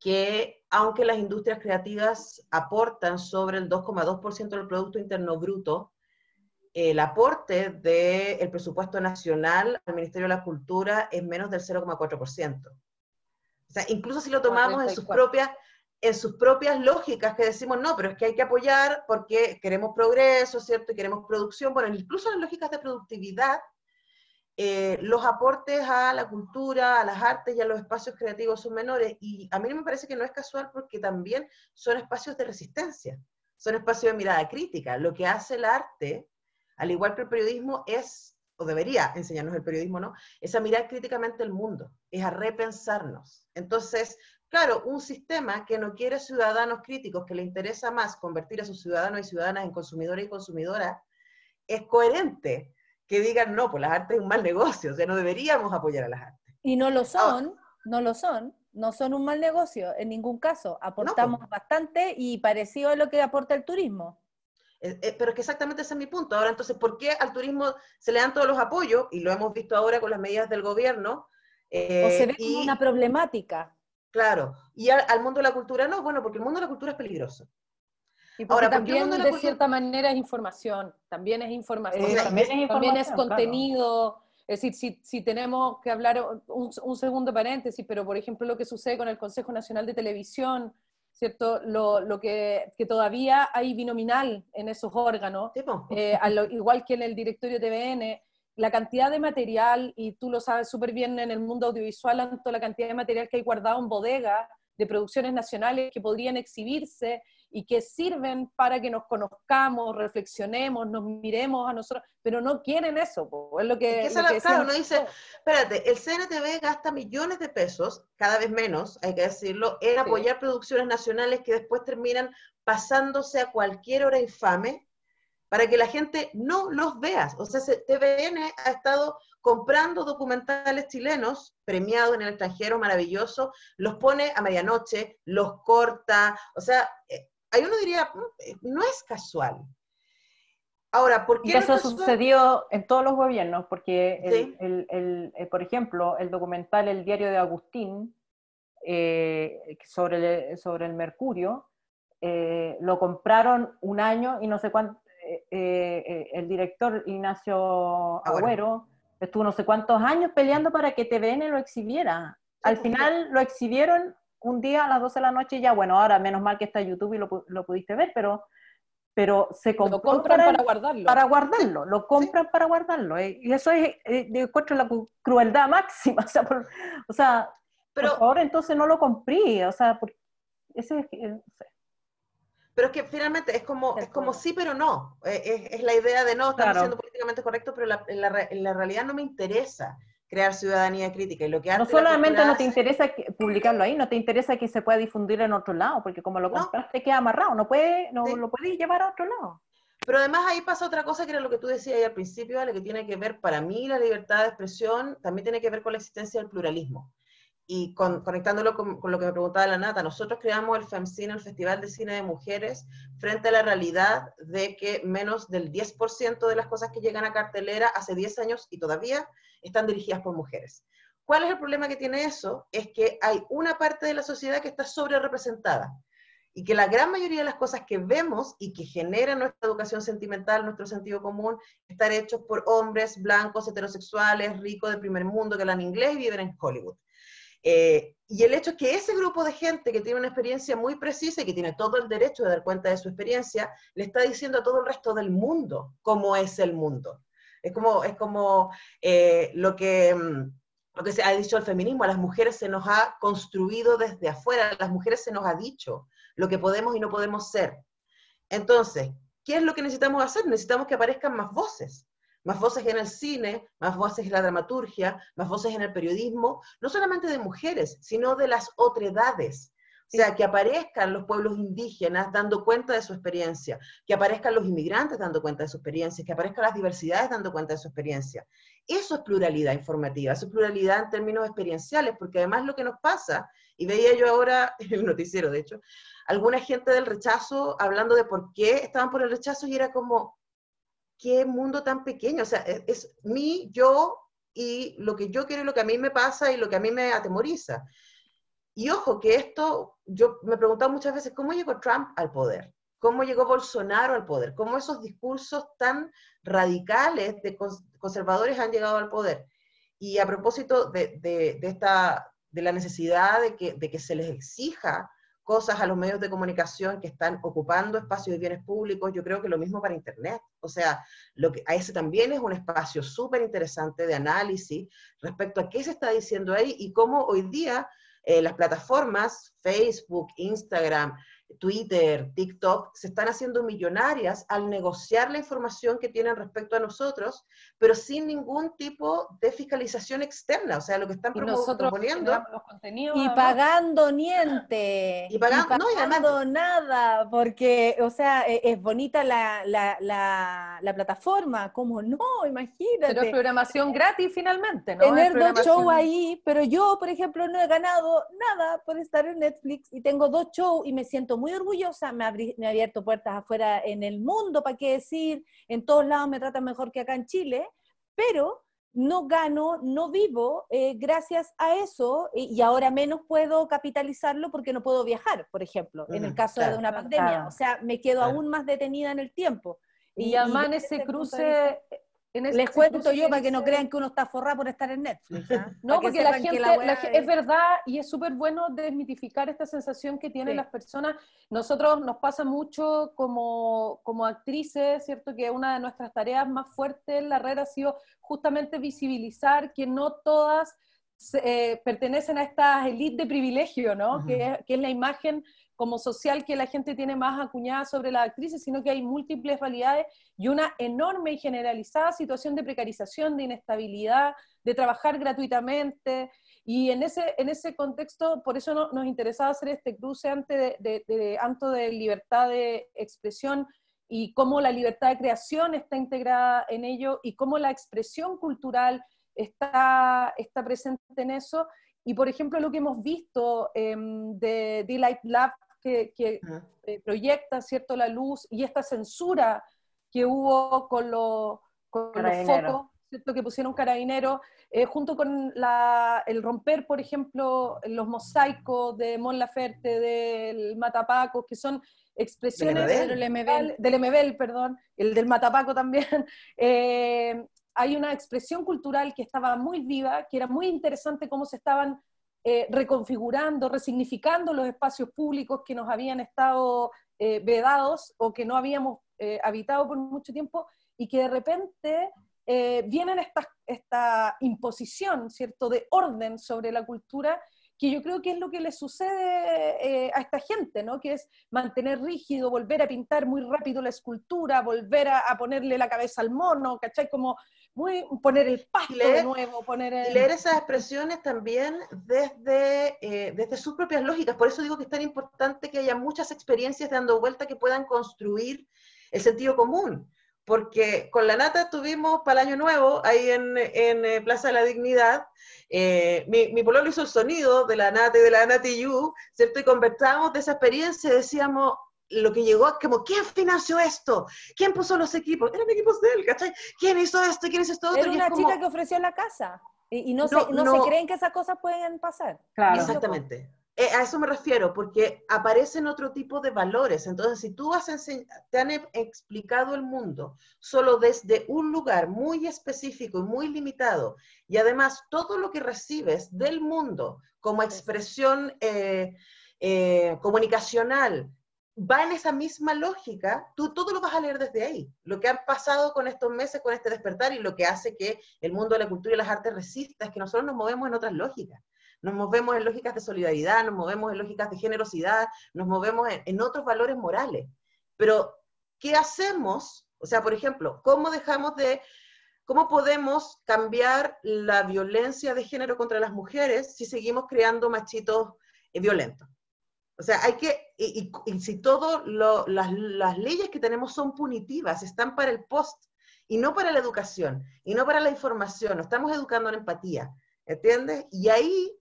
que aunque las industrias creativas aportan sobre el 2,2% del Producto Interno Bruto, el aporte del presupuesto nacional al Ministerio de la Cultura es menos del 0,4%. O sea, incluso si lo tomamos en sus, 44. propias, en sus propias lógicas que decimos, no, pero es que hay que apoyar porque queremos progreso, ¿cierto? Y queremos producción. Bueno, incluso en las lógicas de productividad, eh, los aportes a la cultura, a las artes y a los espacios creativos son menores. Y a mí me parece que no es casual porque también son espacios de resistencia, son espacios de mirada crítica. Lo que hace el arte, al igual que el periodismo, es, o debería enseñarnos el periodismo, ¿no? Es a mirar críticamente el mundo, es a repensarnos. Entonces, claro, un sistema que no quiere ciudadanos críticos, que le interesa más convertir a sus ciudadanos y ciudadanas en consumidores y consumidoras, es coherente que digan, no, pues las artes es un mal negocio, o sea, no deberíamos apoyar a las artes. Y no lo son, no lo son, no son un mal negocio en ningún caso. Aportamos bastante y parecido a lo que aporta el turismo. Eh, eh, pero es que exactamente ese es mi punto. Ahora, entonces, ¿por qué al turismo se le dan todos los apoyos? Y lo hemos visto ahora con las medidas del gobierno. eh, o se ve como y, una problemática. Claro, y al, al mundo de la cultura no, bueno, porque el mundo de la cultura es peligroso. Y porque Ahora, ¿por qué el también mundo de cierta manera es información, también es información, Eh, también es también es información, claro. contenido. Es decir, si, si tenemos que hablar un, un segundo paréntesis, pero por ejemplo lo que sucede con el Consejo Nacional de Televisión, ¿cierto? Lo, lo que, que todavía hay binominal en esos órganos, eh, a lo- igual que en el directorio TVN, la cantidad de material, y tú lo sabes súper bien en el mundo audiovisual, tanto la cantidad de material que hay guardado en bodegas de producciones nacionales que podrían exhibirse y que sirven para que nos conozcamos, reflexionemos, nos miremos a nosotros, pero no quieren eso, po, es lo que... Es que lo que claro, uno dice. Espérate, el CNTV gasta millones de pesos, cada vez menos, hay que decirlo, en apoyar producciones nacionales que después terminan pasándose a cualquier hora infame para que la gente no los vea. O sea, se- TVN ha estado comprando documentales chilenos premiados en el extranjero, maravilloso, los pone a medianoche, los corta, o sea, eh, ahí uno diría, "Mm, eh, no es casual. Ahora, ¿por qué Y eso casual? sucedió en todos los gobiernos, porque, el- Sí. el- el- eh, por ejemplo, el documental El diario de Agustín eh, sobre, el, sobre el mercurio, eh, lo compraron un año y no sé cuánto, eh, el director Ignacio Agüero. Agüero estuvo no sé cuántos años peleando para que TVN lo exhibiera. Al pues, final lo exhibieron un día a las 12 de la noche y ya, bueno, ahora menos mal que está YouTube y lo, lo pudiste ver, pero, pero se compró Lo compran para guardarlo. para guardarlo, lo compran para guardarlo. eh, Y eso es, eh, encuentro la cru- crueldad [laughs] máxima. O sea, por, o sea, Pero, por favor, entonces no lo compré. O sea, por- ese es, eh, no sé. Pero es que finalmente es como, es como sí, pero no. Eh, Es, es la idea de no, estamos Claro. siendo políticamente correctos, pero la- en, la, la realidad no me interesa crear ciudadanía crítica. Y lo que no solamente no te hace- interesa que- publicarlo ahí, no te interesa que se pueda difundir en otro lado, porque como lo No. compraste queda amarrado, no puede, no Sí. lo puedes llevar a otro lado. Pero además ahí pasa otra cosa que era lo que tú decías ahí al principio, Ale, que tiene que ver, para mí, la libertad de expresión también tiene que ver con la existencia del pluralismo. Y conectándolo con, lo que me preguntaba la Nata, nosotros creamos el FEMCINE, el Festival de Cine de Mujeres, frente a la realidad de que menos del 10% de las cosas que llegan a cartelera hace 10 años y todavía están dirigidas por mujeres. ¿Cuál es el problema que tiene eso? Es que hay una parte de la sociedad que está sobre representada y que la gran mayoría de las cosas que vemos y que generan nuestra educación sentimental, nuestro sentido común, están hechos por hombres blancos, heterosexuales, ricos de primer mundo, que hablan inglés y viven en Hollywood. Eh, y el hecho es que ese grupo de gente que tiene una experiencia muy precisa y que tiene todo el derecho de dar cuenta de su experiencia, le está diciendo a todo el resto del mundo cómo es el mundo. Es como, es como eh, lo que mm, lo que se ha dicho el feminismo, a las mujeres se nos ha construido desde afuera, a las mujeres se nos ha dicho lo que podemos y no podemos ser. Entonces, ¿qué es lo que necesitamos hacer? Necesitamos que aparezcan más voces, más voces en el cine, más voces en la dramaturgia, más voces en el periodismo, no solamente de mujeres, sino de las otredades. O sea, que aparezcan los pueblos indígenas dando cuenta de su experiencia, que aparezcan los inmigrantes dando cuenta de su experiencia, que aparezcan las diversidades dando cuenta de su experiencia. Eso es pluralidad informativa, eso es pluralidad en términos experienciales, porque además lo que nos pasa, y veía yo ahora [laughs] en el noticiero, de hecho, alguna gente del rechazo hablando de por qué estaban por el rechazo y era como, qué mundo tan pequeño, o sea, es, es mi, yo y lo que yo quiero y lo que a mí me pasa y lo que a mí me atemoriza. Y ojo, que esto, yo me he preguntado muchas veces, ¿cómo llegó Trump al poder? ¿Cómo llegó Bolsonaro al poder? ¿Cómo esos discursos tan radicales de conservadores han llegado al poder? Y a propósito de, de, esta, de la necesidad de que, de que se les exija cosas a los medios de comunicación que están ocupando espacios de bienes públicos, yo creo que lo mismo para Internet. O sea, lo que, a ese también es un espacio súper interesante de análisis respecto a qué se está diciendo ahí y cómo hoy día eh, las plataformas, Facebook, Instagram, Twitter, TikTok, se están haciendo millonarias al negociar la información que tienen respecto a nosotros, pero sin ningún tipo de fiscalización externa, o sea, lo que están y nosotros proponiendo. Los contenidos, y pagando niente. Y, pagando, no, nada, porque, o sea, e, es, bonita la, la, la, plataforma, como no, imagínate. Pero es programación gratis finalmente, ¿no? Tener dos shows ahí, pero yo, por ejemplo, no he ganado nada por estar en Netflix y tengo dos shows y me siento muy orgullosa, me, me ha abierto puertas afuera en el mundo, ¿para qué decir? En todos lados me tratan mejor que acá en Chile, pero no gano, no vivo eh, gracias a eso y, ahora menos puedo capitalizarlo porque no puedo viajar, por ejemplo, en el caso de una pandemia. O sea, me quedo aún más detenida en el tiempo. Y, y además ese cruce, les cuento yo para que no crean que uno está forrado por estar en Netflix. ¿ah? [laughs] No, porque la gente, es... verdad y es súper bueno desmitificar esta sensación que tienen las personas. Nosotros nos pasa mucho como, como actrices, ¿cierto? Que una de nuestras tareas más fuertes en la red ha sido justamente visibilizar que no todas eh, pertenecen a esta élite de privilegio, ¿no? que, que es la imagen como social que la gente tiene más acuñada sobre las actrices, sino que hay múltiples realidades y una enorme y generalizada situación de precarización, de inestabilidad, de trabajar gratuitamente. Y en ese, en ese contexto, por eso nos interesaba hacer este cruce antes de, de, anto de libertad de expresión y cómo la libertad de creación está integrada en ello y cómo la expresión cultural está, está presente en eso. Y por ejemplo, lo que hemos visto eh, de Delight Lab que, eh, proyecta ¿cierto? la luz y esta censura que hubo con, los focos ¿cierto? que pusieron carabineros, eh, junto con el romper, por ejemplo, los mosaicos de Mon Laferte, del Matapaco, que son expresiones del MBL, del perdón, el del Matapaco también, [laughs] eh, hay una expresión cultural que estaba muy viva, que era muy interesante cómo se estaban eh, reconfigurando, resignificando los espacios públicos que nos habían estado eh, vedados o que no habíamos eh, habitado por mucho tiempo y que de repente vienen esta, esta imposición, ¿cierto?, de orden sobre la cultura que yo creo que es lo que le sucede a esta gente, ¿no? Que es mantener rígido, volver a pintar muy rápido la escultura, volver a, ponerle la cabeza al mono, ¿cachai? Como poner el pasto de nuevo, poner Y leer esas expresiones también desde, eh, desde sus propias lógicas. Por eso digo que es tan importante que haya muchas experiencias dando vuelta que puedan construir el sentido común. Porque con la nata tuvimos para el año nuevo, ahí en, en eh, Plaza de la Dignidad, eh, mi, mi pololo hizo el sonido de la nata y de la nati you, ¿cierto? Y conversábamos de esa experiencia y decíamos, lo que llegó, como, ¿quién financió esto? ¿Quién puso los equipos? Eran equipos de él, ¿cachai? ¿Quién hizo esto? ¿Quién hizo esto? Otro? Era Y es una como- chica que ofreció la casa. Y, y no, No, se, no, no. se creen que esas cosas pueden pasar. Claro. Exactamente. Eh, a eso me refiero, porque aparecen otro tipo de valores. Entonces, si tú has te han e- explicado el mundo solo desde un lugar muy específico y muy limitado, y además todo lo que recibes del mundo como expresión eh, eh, comunicacional va en esa misma lógica, tú todo lo vas a leer desde ahí. Lo que han pasado con estos meses, con este despertar, y lo que hace que el mundo de la cultura y las artes resista, es que nosotros nos movemos en otras lógicas nos movemos en lógicas de solidaridad, nos movemos en lógicas de generosidad, nos movemos en, en otros valores morales. Pero, ¿qué hacemos? O sea, por ejemplo, ¿cómo dejamos de, cómo podemos cambiar la violencia de género contra las mujeres si seguimos creando machitos eh, violentos? O sea, hay que, y, si todas las, leyes que tenemos son punitivas, están para el post, y no para la educación, y no para la información, no estamos educando en empatía, ¿entiendes? Y ahí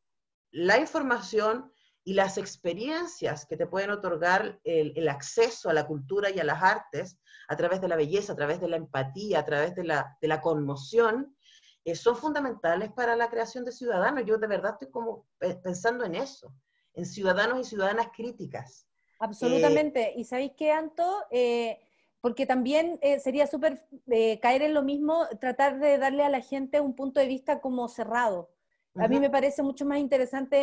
la información y las experiencias que te pueden otorgar el, acceso a la cultura y a las artes a través de la belleza, a través de la empatía, a través de la, de la conmoción, eh, son fundamentales para la creación de ciudadanos. Yo de verdad estoy como pe- pensando en eso, en ciudadanos y ciudadanas críticas. Absolutamente. ¿Y sabéis qué, Anto? Eh, porque también eh, sería súper eh, caer en lo mismo, tratar de darle a la gente un punto de vista como cerrado. A mí me parece mucho más interesante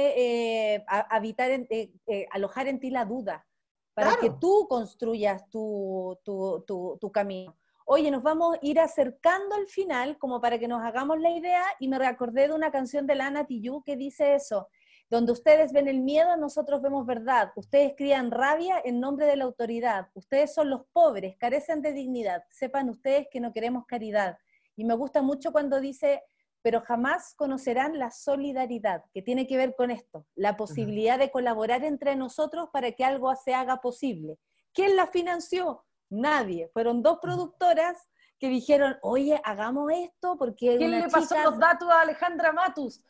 eh, habitar en- eh, eh, alojar en ti la duda, para Claro. que tú construyas tu, tu- tu- tu camino. Oye, nos vamos a ir acercando al final, como para que nos hagamos la idea, y me recordé de una canción de Lana Tijoux que dice eso, donde ustedes ven el miedo, nosotros vemos verdad. Ustedes crían rabia en nombre de la autoridad. Ustedes son los pobres, carecen de dignidad. Sepan ustedes que no queremos caridad. Y me gusta mucho cuando dice, pero jamás conocerán la solidaridad, que tiene que ver con esto, la posibilidad de colaborar entre nosotros para que algo se haga posible. ¿Quién la financió? Nadie. Fueron dos productoras que dijeron, oye, hagamos esto porque ¿Quién una le pasó chica- los datos a Alejandra Matus?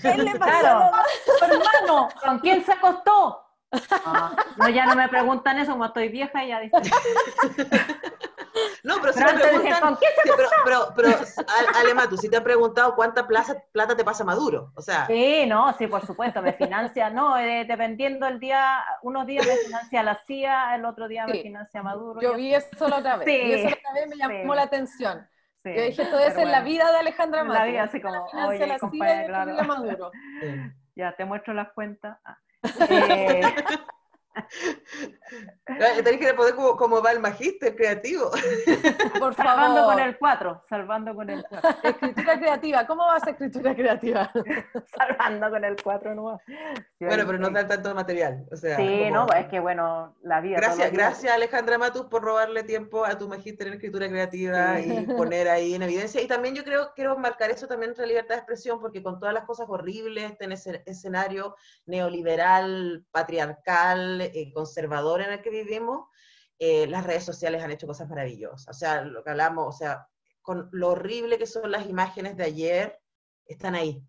¿Quién le pasó Claro. los datos? ¡Tu hermano! ¿Con quién se acostó? Ah, no, ya no me preguntan eso, como estoy vieja, ya dicen. No, pero si Pero te preguntan, ¿con quién se sí, pero, pero, pero, Al- Alema, tú sí te han preguntado cuánta plaza- plata te pasa Maduro. O sea, Sí, no, sí, por supuesto, me financia, no, eh, dependiendo el día, unos días me financia la CIA, el otro día me financia Maduro. Yo y vi eso la otra vez. Sí, Vi eso la otra vez me llamó sí. la atención. Así, Yo sí, dije, todo eso pero es la bueno, vida de Alejandra La Matus. vida así como, oye, la compadre, claro. la Maduro. [laughs] Ya te muestro las cuentas. Ah. [laughs] Eh, tenés que poder como, como va el magíster creativo. Por salvando favor. con el 4, salvando con el 4, Escritura creativa. ¿Cómo va a escritura creativa? [laughs] salvando con el 4 no. Bueno, pero nos dan tanto material. O sea, Sí, como- no, es que bueno, la vida. Gracias, gracias Alejandra Matus por robarle tiempo a tu magíster en escritura creativa y poner ahí en evidencia. Y también yo creo quiero marcar eso también entre libertad de expresión, porque con todas las cosas horribles ese escenario neoliberal, patriarcal, eh, conservador en el que vivimos, eh, las redes sociales han hecho cosas maravillosas. O sea, lo que hablamos, o sea, con lo horrible que son las imágenes de ayer, están ahí.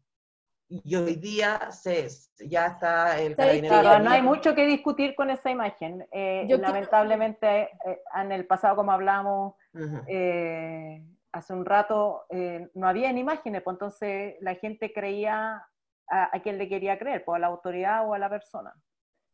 Y hoy día se, ya está el. Claro, no hay mucho que discutir con esa imagen. Eh, Yo quiero- lamentablemente, eh, en el pasado, como hablamos Ujú. eh, hace un rato, eh, no había imágenes, pues entonces la gente creía a, a quien le quería creer, pues a la autoridad o a la persona.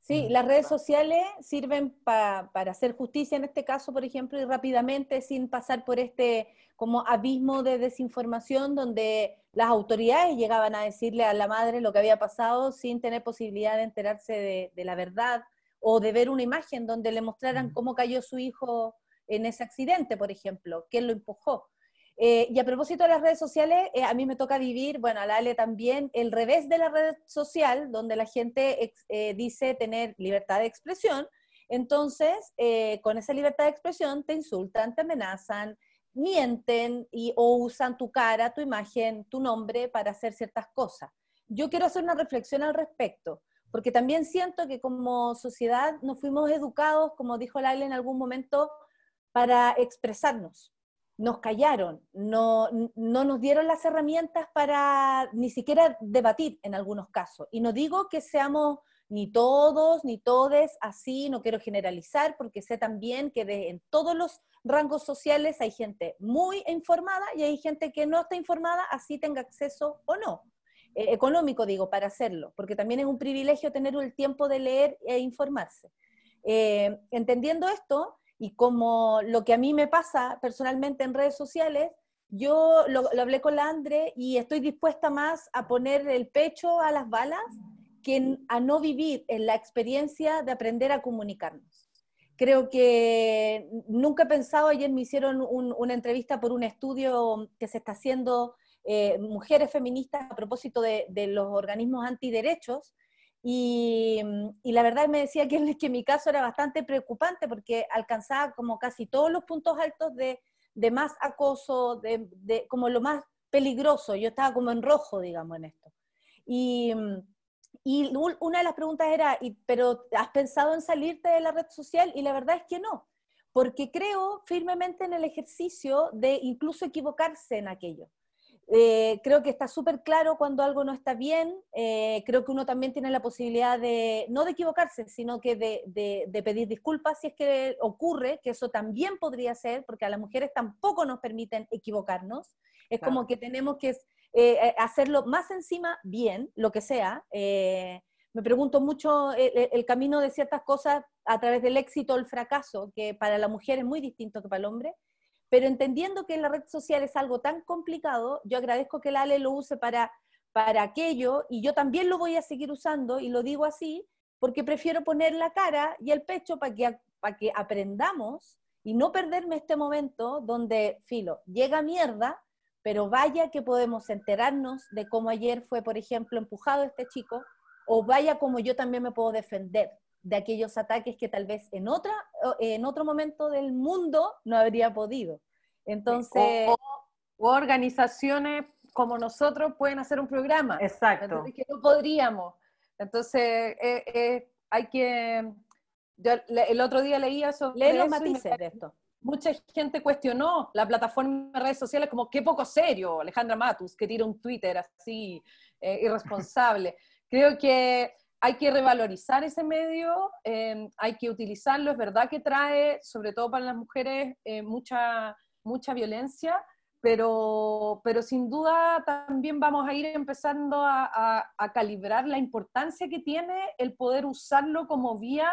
Sí, las redes sociales sirven pa- para hacer justicia en este caso, por ejemplo, y rápidamente, sin pasar por este como abismo de desinformación donde las autoridades llegaban a decirle a la madre lo que había pasado sin tener posibilidad de enterarse de, de la verdad o de ver una imagen donde le mostraran cómo cayó su hijo en ese accidente, por ejemplo, quién lo empujó. Eh, y a propósito de las redes sociales, eh, a mí me toca vivir, bueno, a la Ale también, el revés de la red social, donde la gente eh, dice tener libertad de expresión. Entonces, con esa libertad de expresión te insultan, te amenazan, mienten y, o usan tu cara, tu imagen, tu nombre para hacer ciertas cosas. Yo quiero hacer una reflexión al respecto, porque también siento que como sociedad nos fuimos educados, como dijo Laila en algún momento, para expresarnos. Nos callaron, no, no nos dieron las herramientas para ni siquiera debatir en algunos casos. Y no digo que seamos ni todos, ni todes así, no quiero generalizar, porque sé también que en todos los rangos sociales hay gente muy informada y hay gente que no está informada, así tenga acceso o no. Eh, económico, digo, para hacerlo, porque también es un privilegio tener el tiempo de leer e informarse. Eh, entendiendo esto, y como lo que a mí me pasa personalmente en redes sociales, yo lo, hablé con la Andre y estoy dispuesta más a poner el pecho a las balas que a no vivir en la experiencia de aprender a comunicarnos. Creo que nunca he pensado, ayer me hicieron una entrevista por un estudio que se está haciendo eh, mujeres feministas a propósito de, los organismos antiderechos, y, y, la verdad me decía que, [laughs] que mi caso era bastante preocupante porque alcanzaba como casi todos los puntos altos de, más acoso, de, como lo más peligroso. Yo estaba como en rojo, digamos, en esto. Y, y una de las preguntas era, ¿pero has pensado en salirte de la red social? Y la verdad es que no, porque creo firmemente en el ejercicio de incluso equivocarse en aquello. Eh, creo que está súper claro cuando algo no está bien. Eh, creo que uno también tiene la posibilidad de, no de equivocarse, sino que de, de, pedir disculpas si es que ocurre, que eso también podría ser, porque a las mujeres tampoco nos permiten equivocarnos. Es como que tenemos que eh, eh, hacerlo más encima bien, lo que sea. Eh, me pregunto mucho el, camino de ciertas cosas a través del éxito o el fracaso, que para la mujer es muy distinto que para el hombre, pero entendiendo que la red social es algo tan complicado, yo agradezco que el Ale lo use para, para aquello y yo también lo voy a seguir usando y lo digo así porque prefiero poner la cara y el pecho para que, para que aprendamos y no perderme este momento donde, filo, llega mierda, pero vaya que podemos enterarnos de cómo ayer fue, por ejemplo, empujado este chico, o vaya como yo también me puedo defender de aquellos ataques que tal vez en, otra, en otro momento del mundo no habría podido. Entonces... O, organizaciones como nosotros pueden hacer un programa. Exacto. que no podríamos. Entonces, eh, eh, hay que... el otro día leía sobre... Lee los matices de esto mucha gente cuestionó la plataforma de redes sociales como qué poco serio, Alejandra Matus, que tira un Twitter así eh, irresponsable. [laughs] Creo que hay que revalorizar ese medio, em, hay que utilizarlo, es verdad que trae, sobre todo para las mujeres, eh, mucha, mucha violencia, pero, pero sin duda también vamos a ir empezando a, a calibrar la importancia que tiene el poder usarlo como vía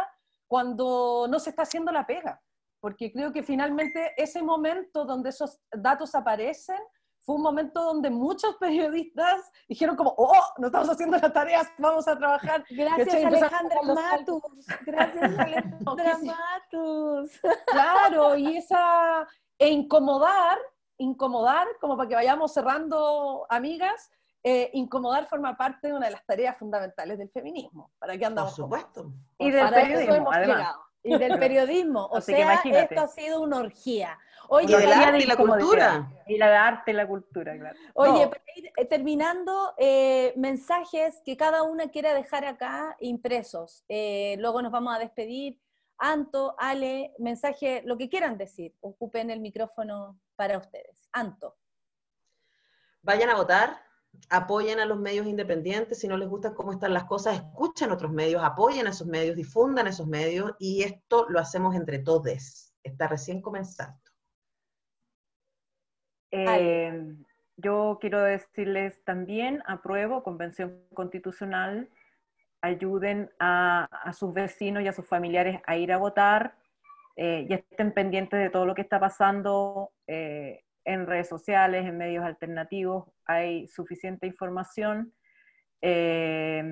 cuando no se está haciendo la pega porque creo que finalmente ese momento donde esos datos aparecen fue un momento donde muchos periodistas dijeron como, oh, no estamos haciendo las tareas, vamos a trabajar. [laughs] Gracias Alejandra Matus, gracias [laughs] Alejandra Matus. Claro, y esa, e incomodar, incomodar, como para que vayamos cerrando, amigas, eh, incomodar forma parte de una de las tareas fundamentales del feminismo. ¿Para qué andamos? Por supuesto. Y del periodismo, además y del periodismo. O sea, esto ha sido una orgía. Oye, del arte y la cultura. Y la de arte y la cultura, claro. Oye, para ir eh, terminando, eh, mensajes que cada una quiera dejar acá impresos. Eh, luego nos vamos a despedir. Anto, Ale, mensaje, lo que quieran decir. Ocupen el micrófono para ustedes. Anto. Vayan a votar, apoyen a los medios independientes, si no les gusta cómo están las cosas, escuchen otros medios, apoyen a esos medios, difundan esos medios y esto lo hacemos entre todos. Está recién comenzando. Eh, yo quiero decirles también, apruebo Convención Constitucional, ayuden a, sus vecinos y a sus familiares a ir a votar eh, y estén pendientes de todo lo que está pasando eh, en redes sociales, en medios alternativos, hay suficiente información. Eh,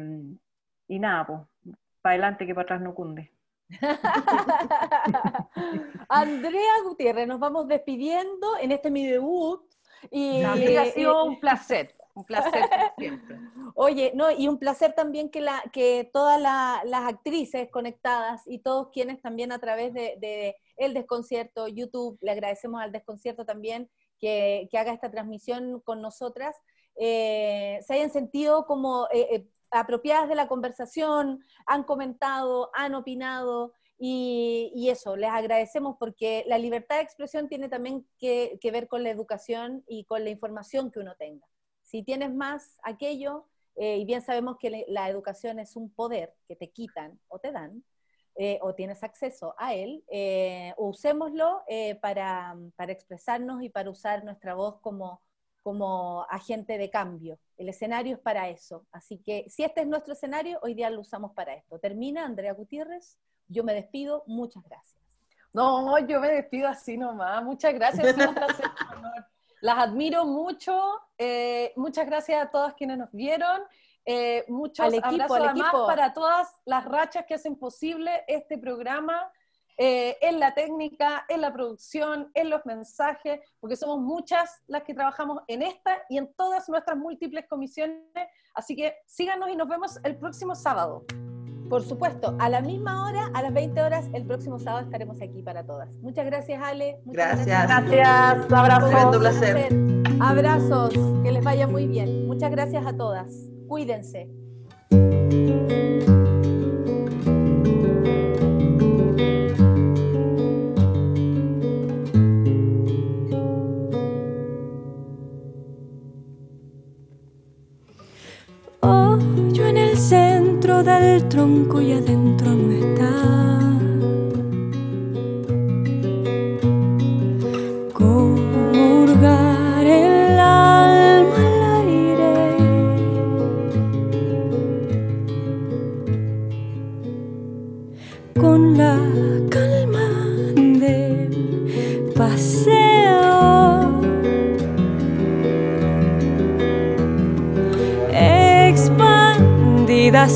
y nada, pues, para adelante que para atrás no cunde. [laughs] Andrea Gutiérrez, nos vamos despidiendo en este mi debut. Y, ha sido un placer, un placer [laughs] siempre. Oye, no, y un placer también que, la, que todas las actrices conectadas y todos quienes también a través de, de el desconcierto, YouTube, le agradecemos al desconcierto también que, haga esta transmisión con nosotras, eh, se hayan sentido como eh, eh, apropiadas de la conversación, han comentado, han opinado, Y, eso, les agradecemos porque la libertad de expresión tiene también que, ver con la educación y con la información que uno tenga. Si tienes más aquello, eh, y bien sabemos que la educación es un poder que te quitan o te dan, eh, o tienes acceso a él, eh, usémoslo para, para, expresarnos y para usar nuestra voz como, como agente de cambio. El escenario es para eso. Así que si este es nuestro escenario, hoy día lo usamos para esto. Termina Andrea Gutiérrez. Yo me despido, muchas gracias. No, yo me despido así nomás. Muchas gracias, un placer, [laughs] Las admiro mucho. Eh, muchas gracias a todos quienes nos vieron. Eh, muchos al equipo, abrazos para todas las rachas que hacen posible este programa. Eh, en la técnica, en la producción, en los mensajes, porque somos muchas las que trabajamos en esta y en todas nuestras múltiples comisiones. Así que síganos y nos vemos el próximo sábado. Por supuesto, a la misma hora, a las 20 horas, el próximo sábado estaremos aquí para todas. Muchas gracias, Ale. gracias. Gracias. Abrazos. Un placer. Abrazos. Que les vaya muy bien. Muchas gracias a todas. Cuídense. Del tronco y adentro no está. Como hurgar el alma al aire. Con la calma del paseo. Expandida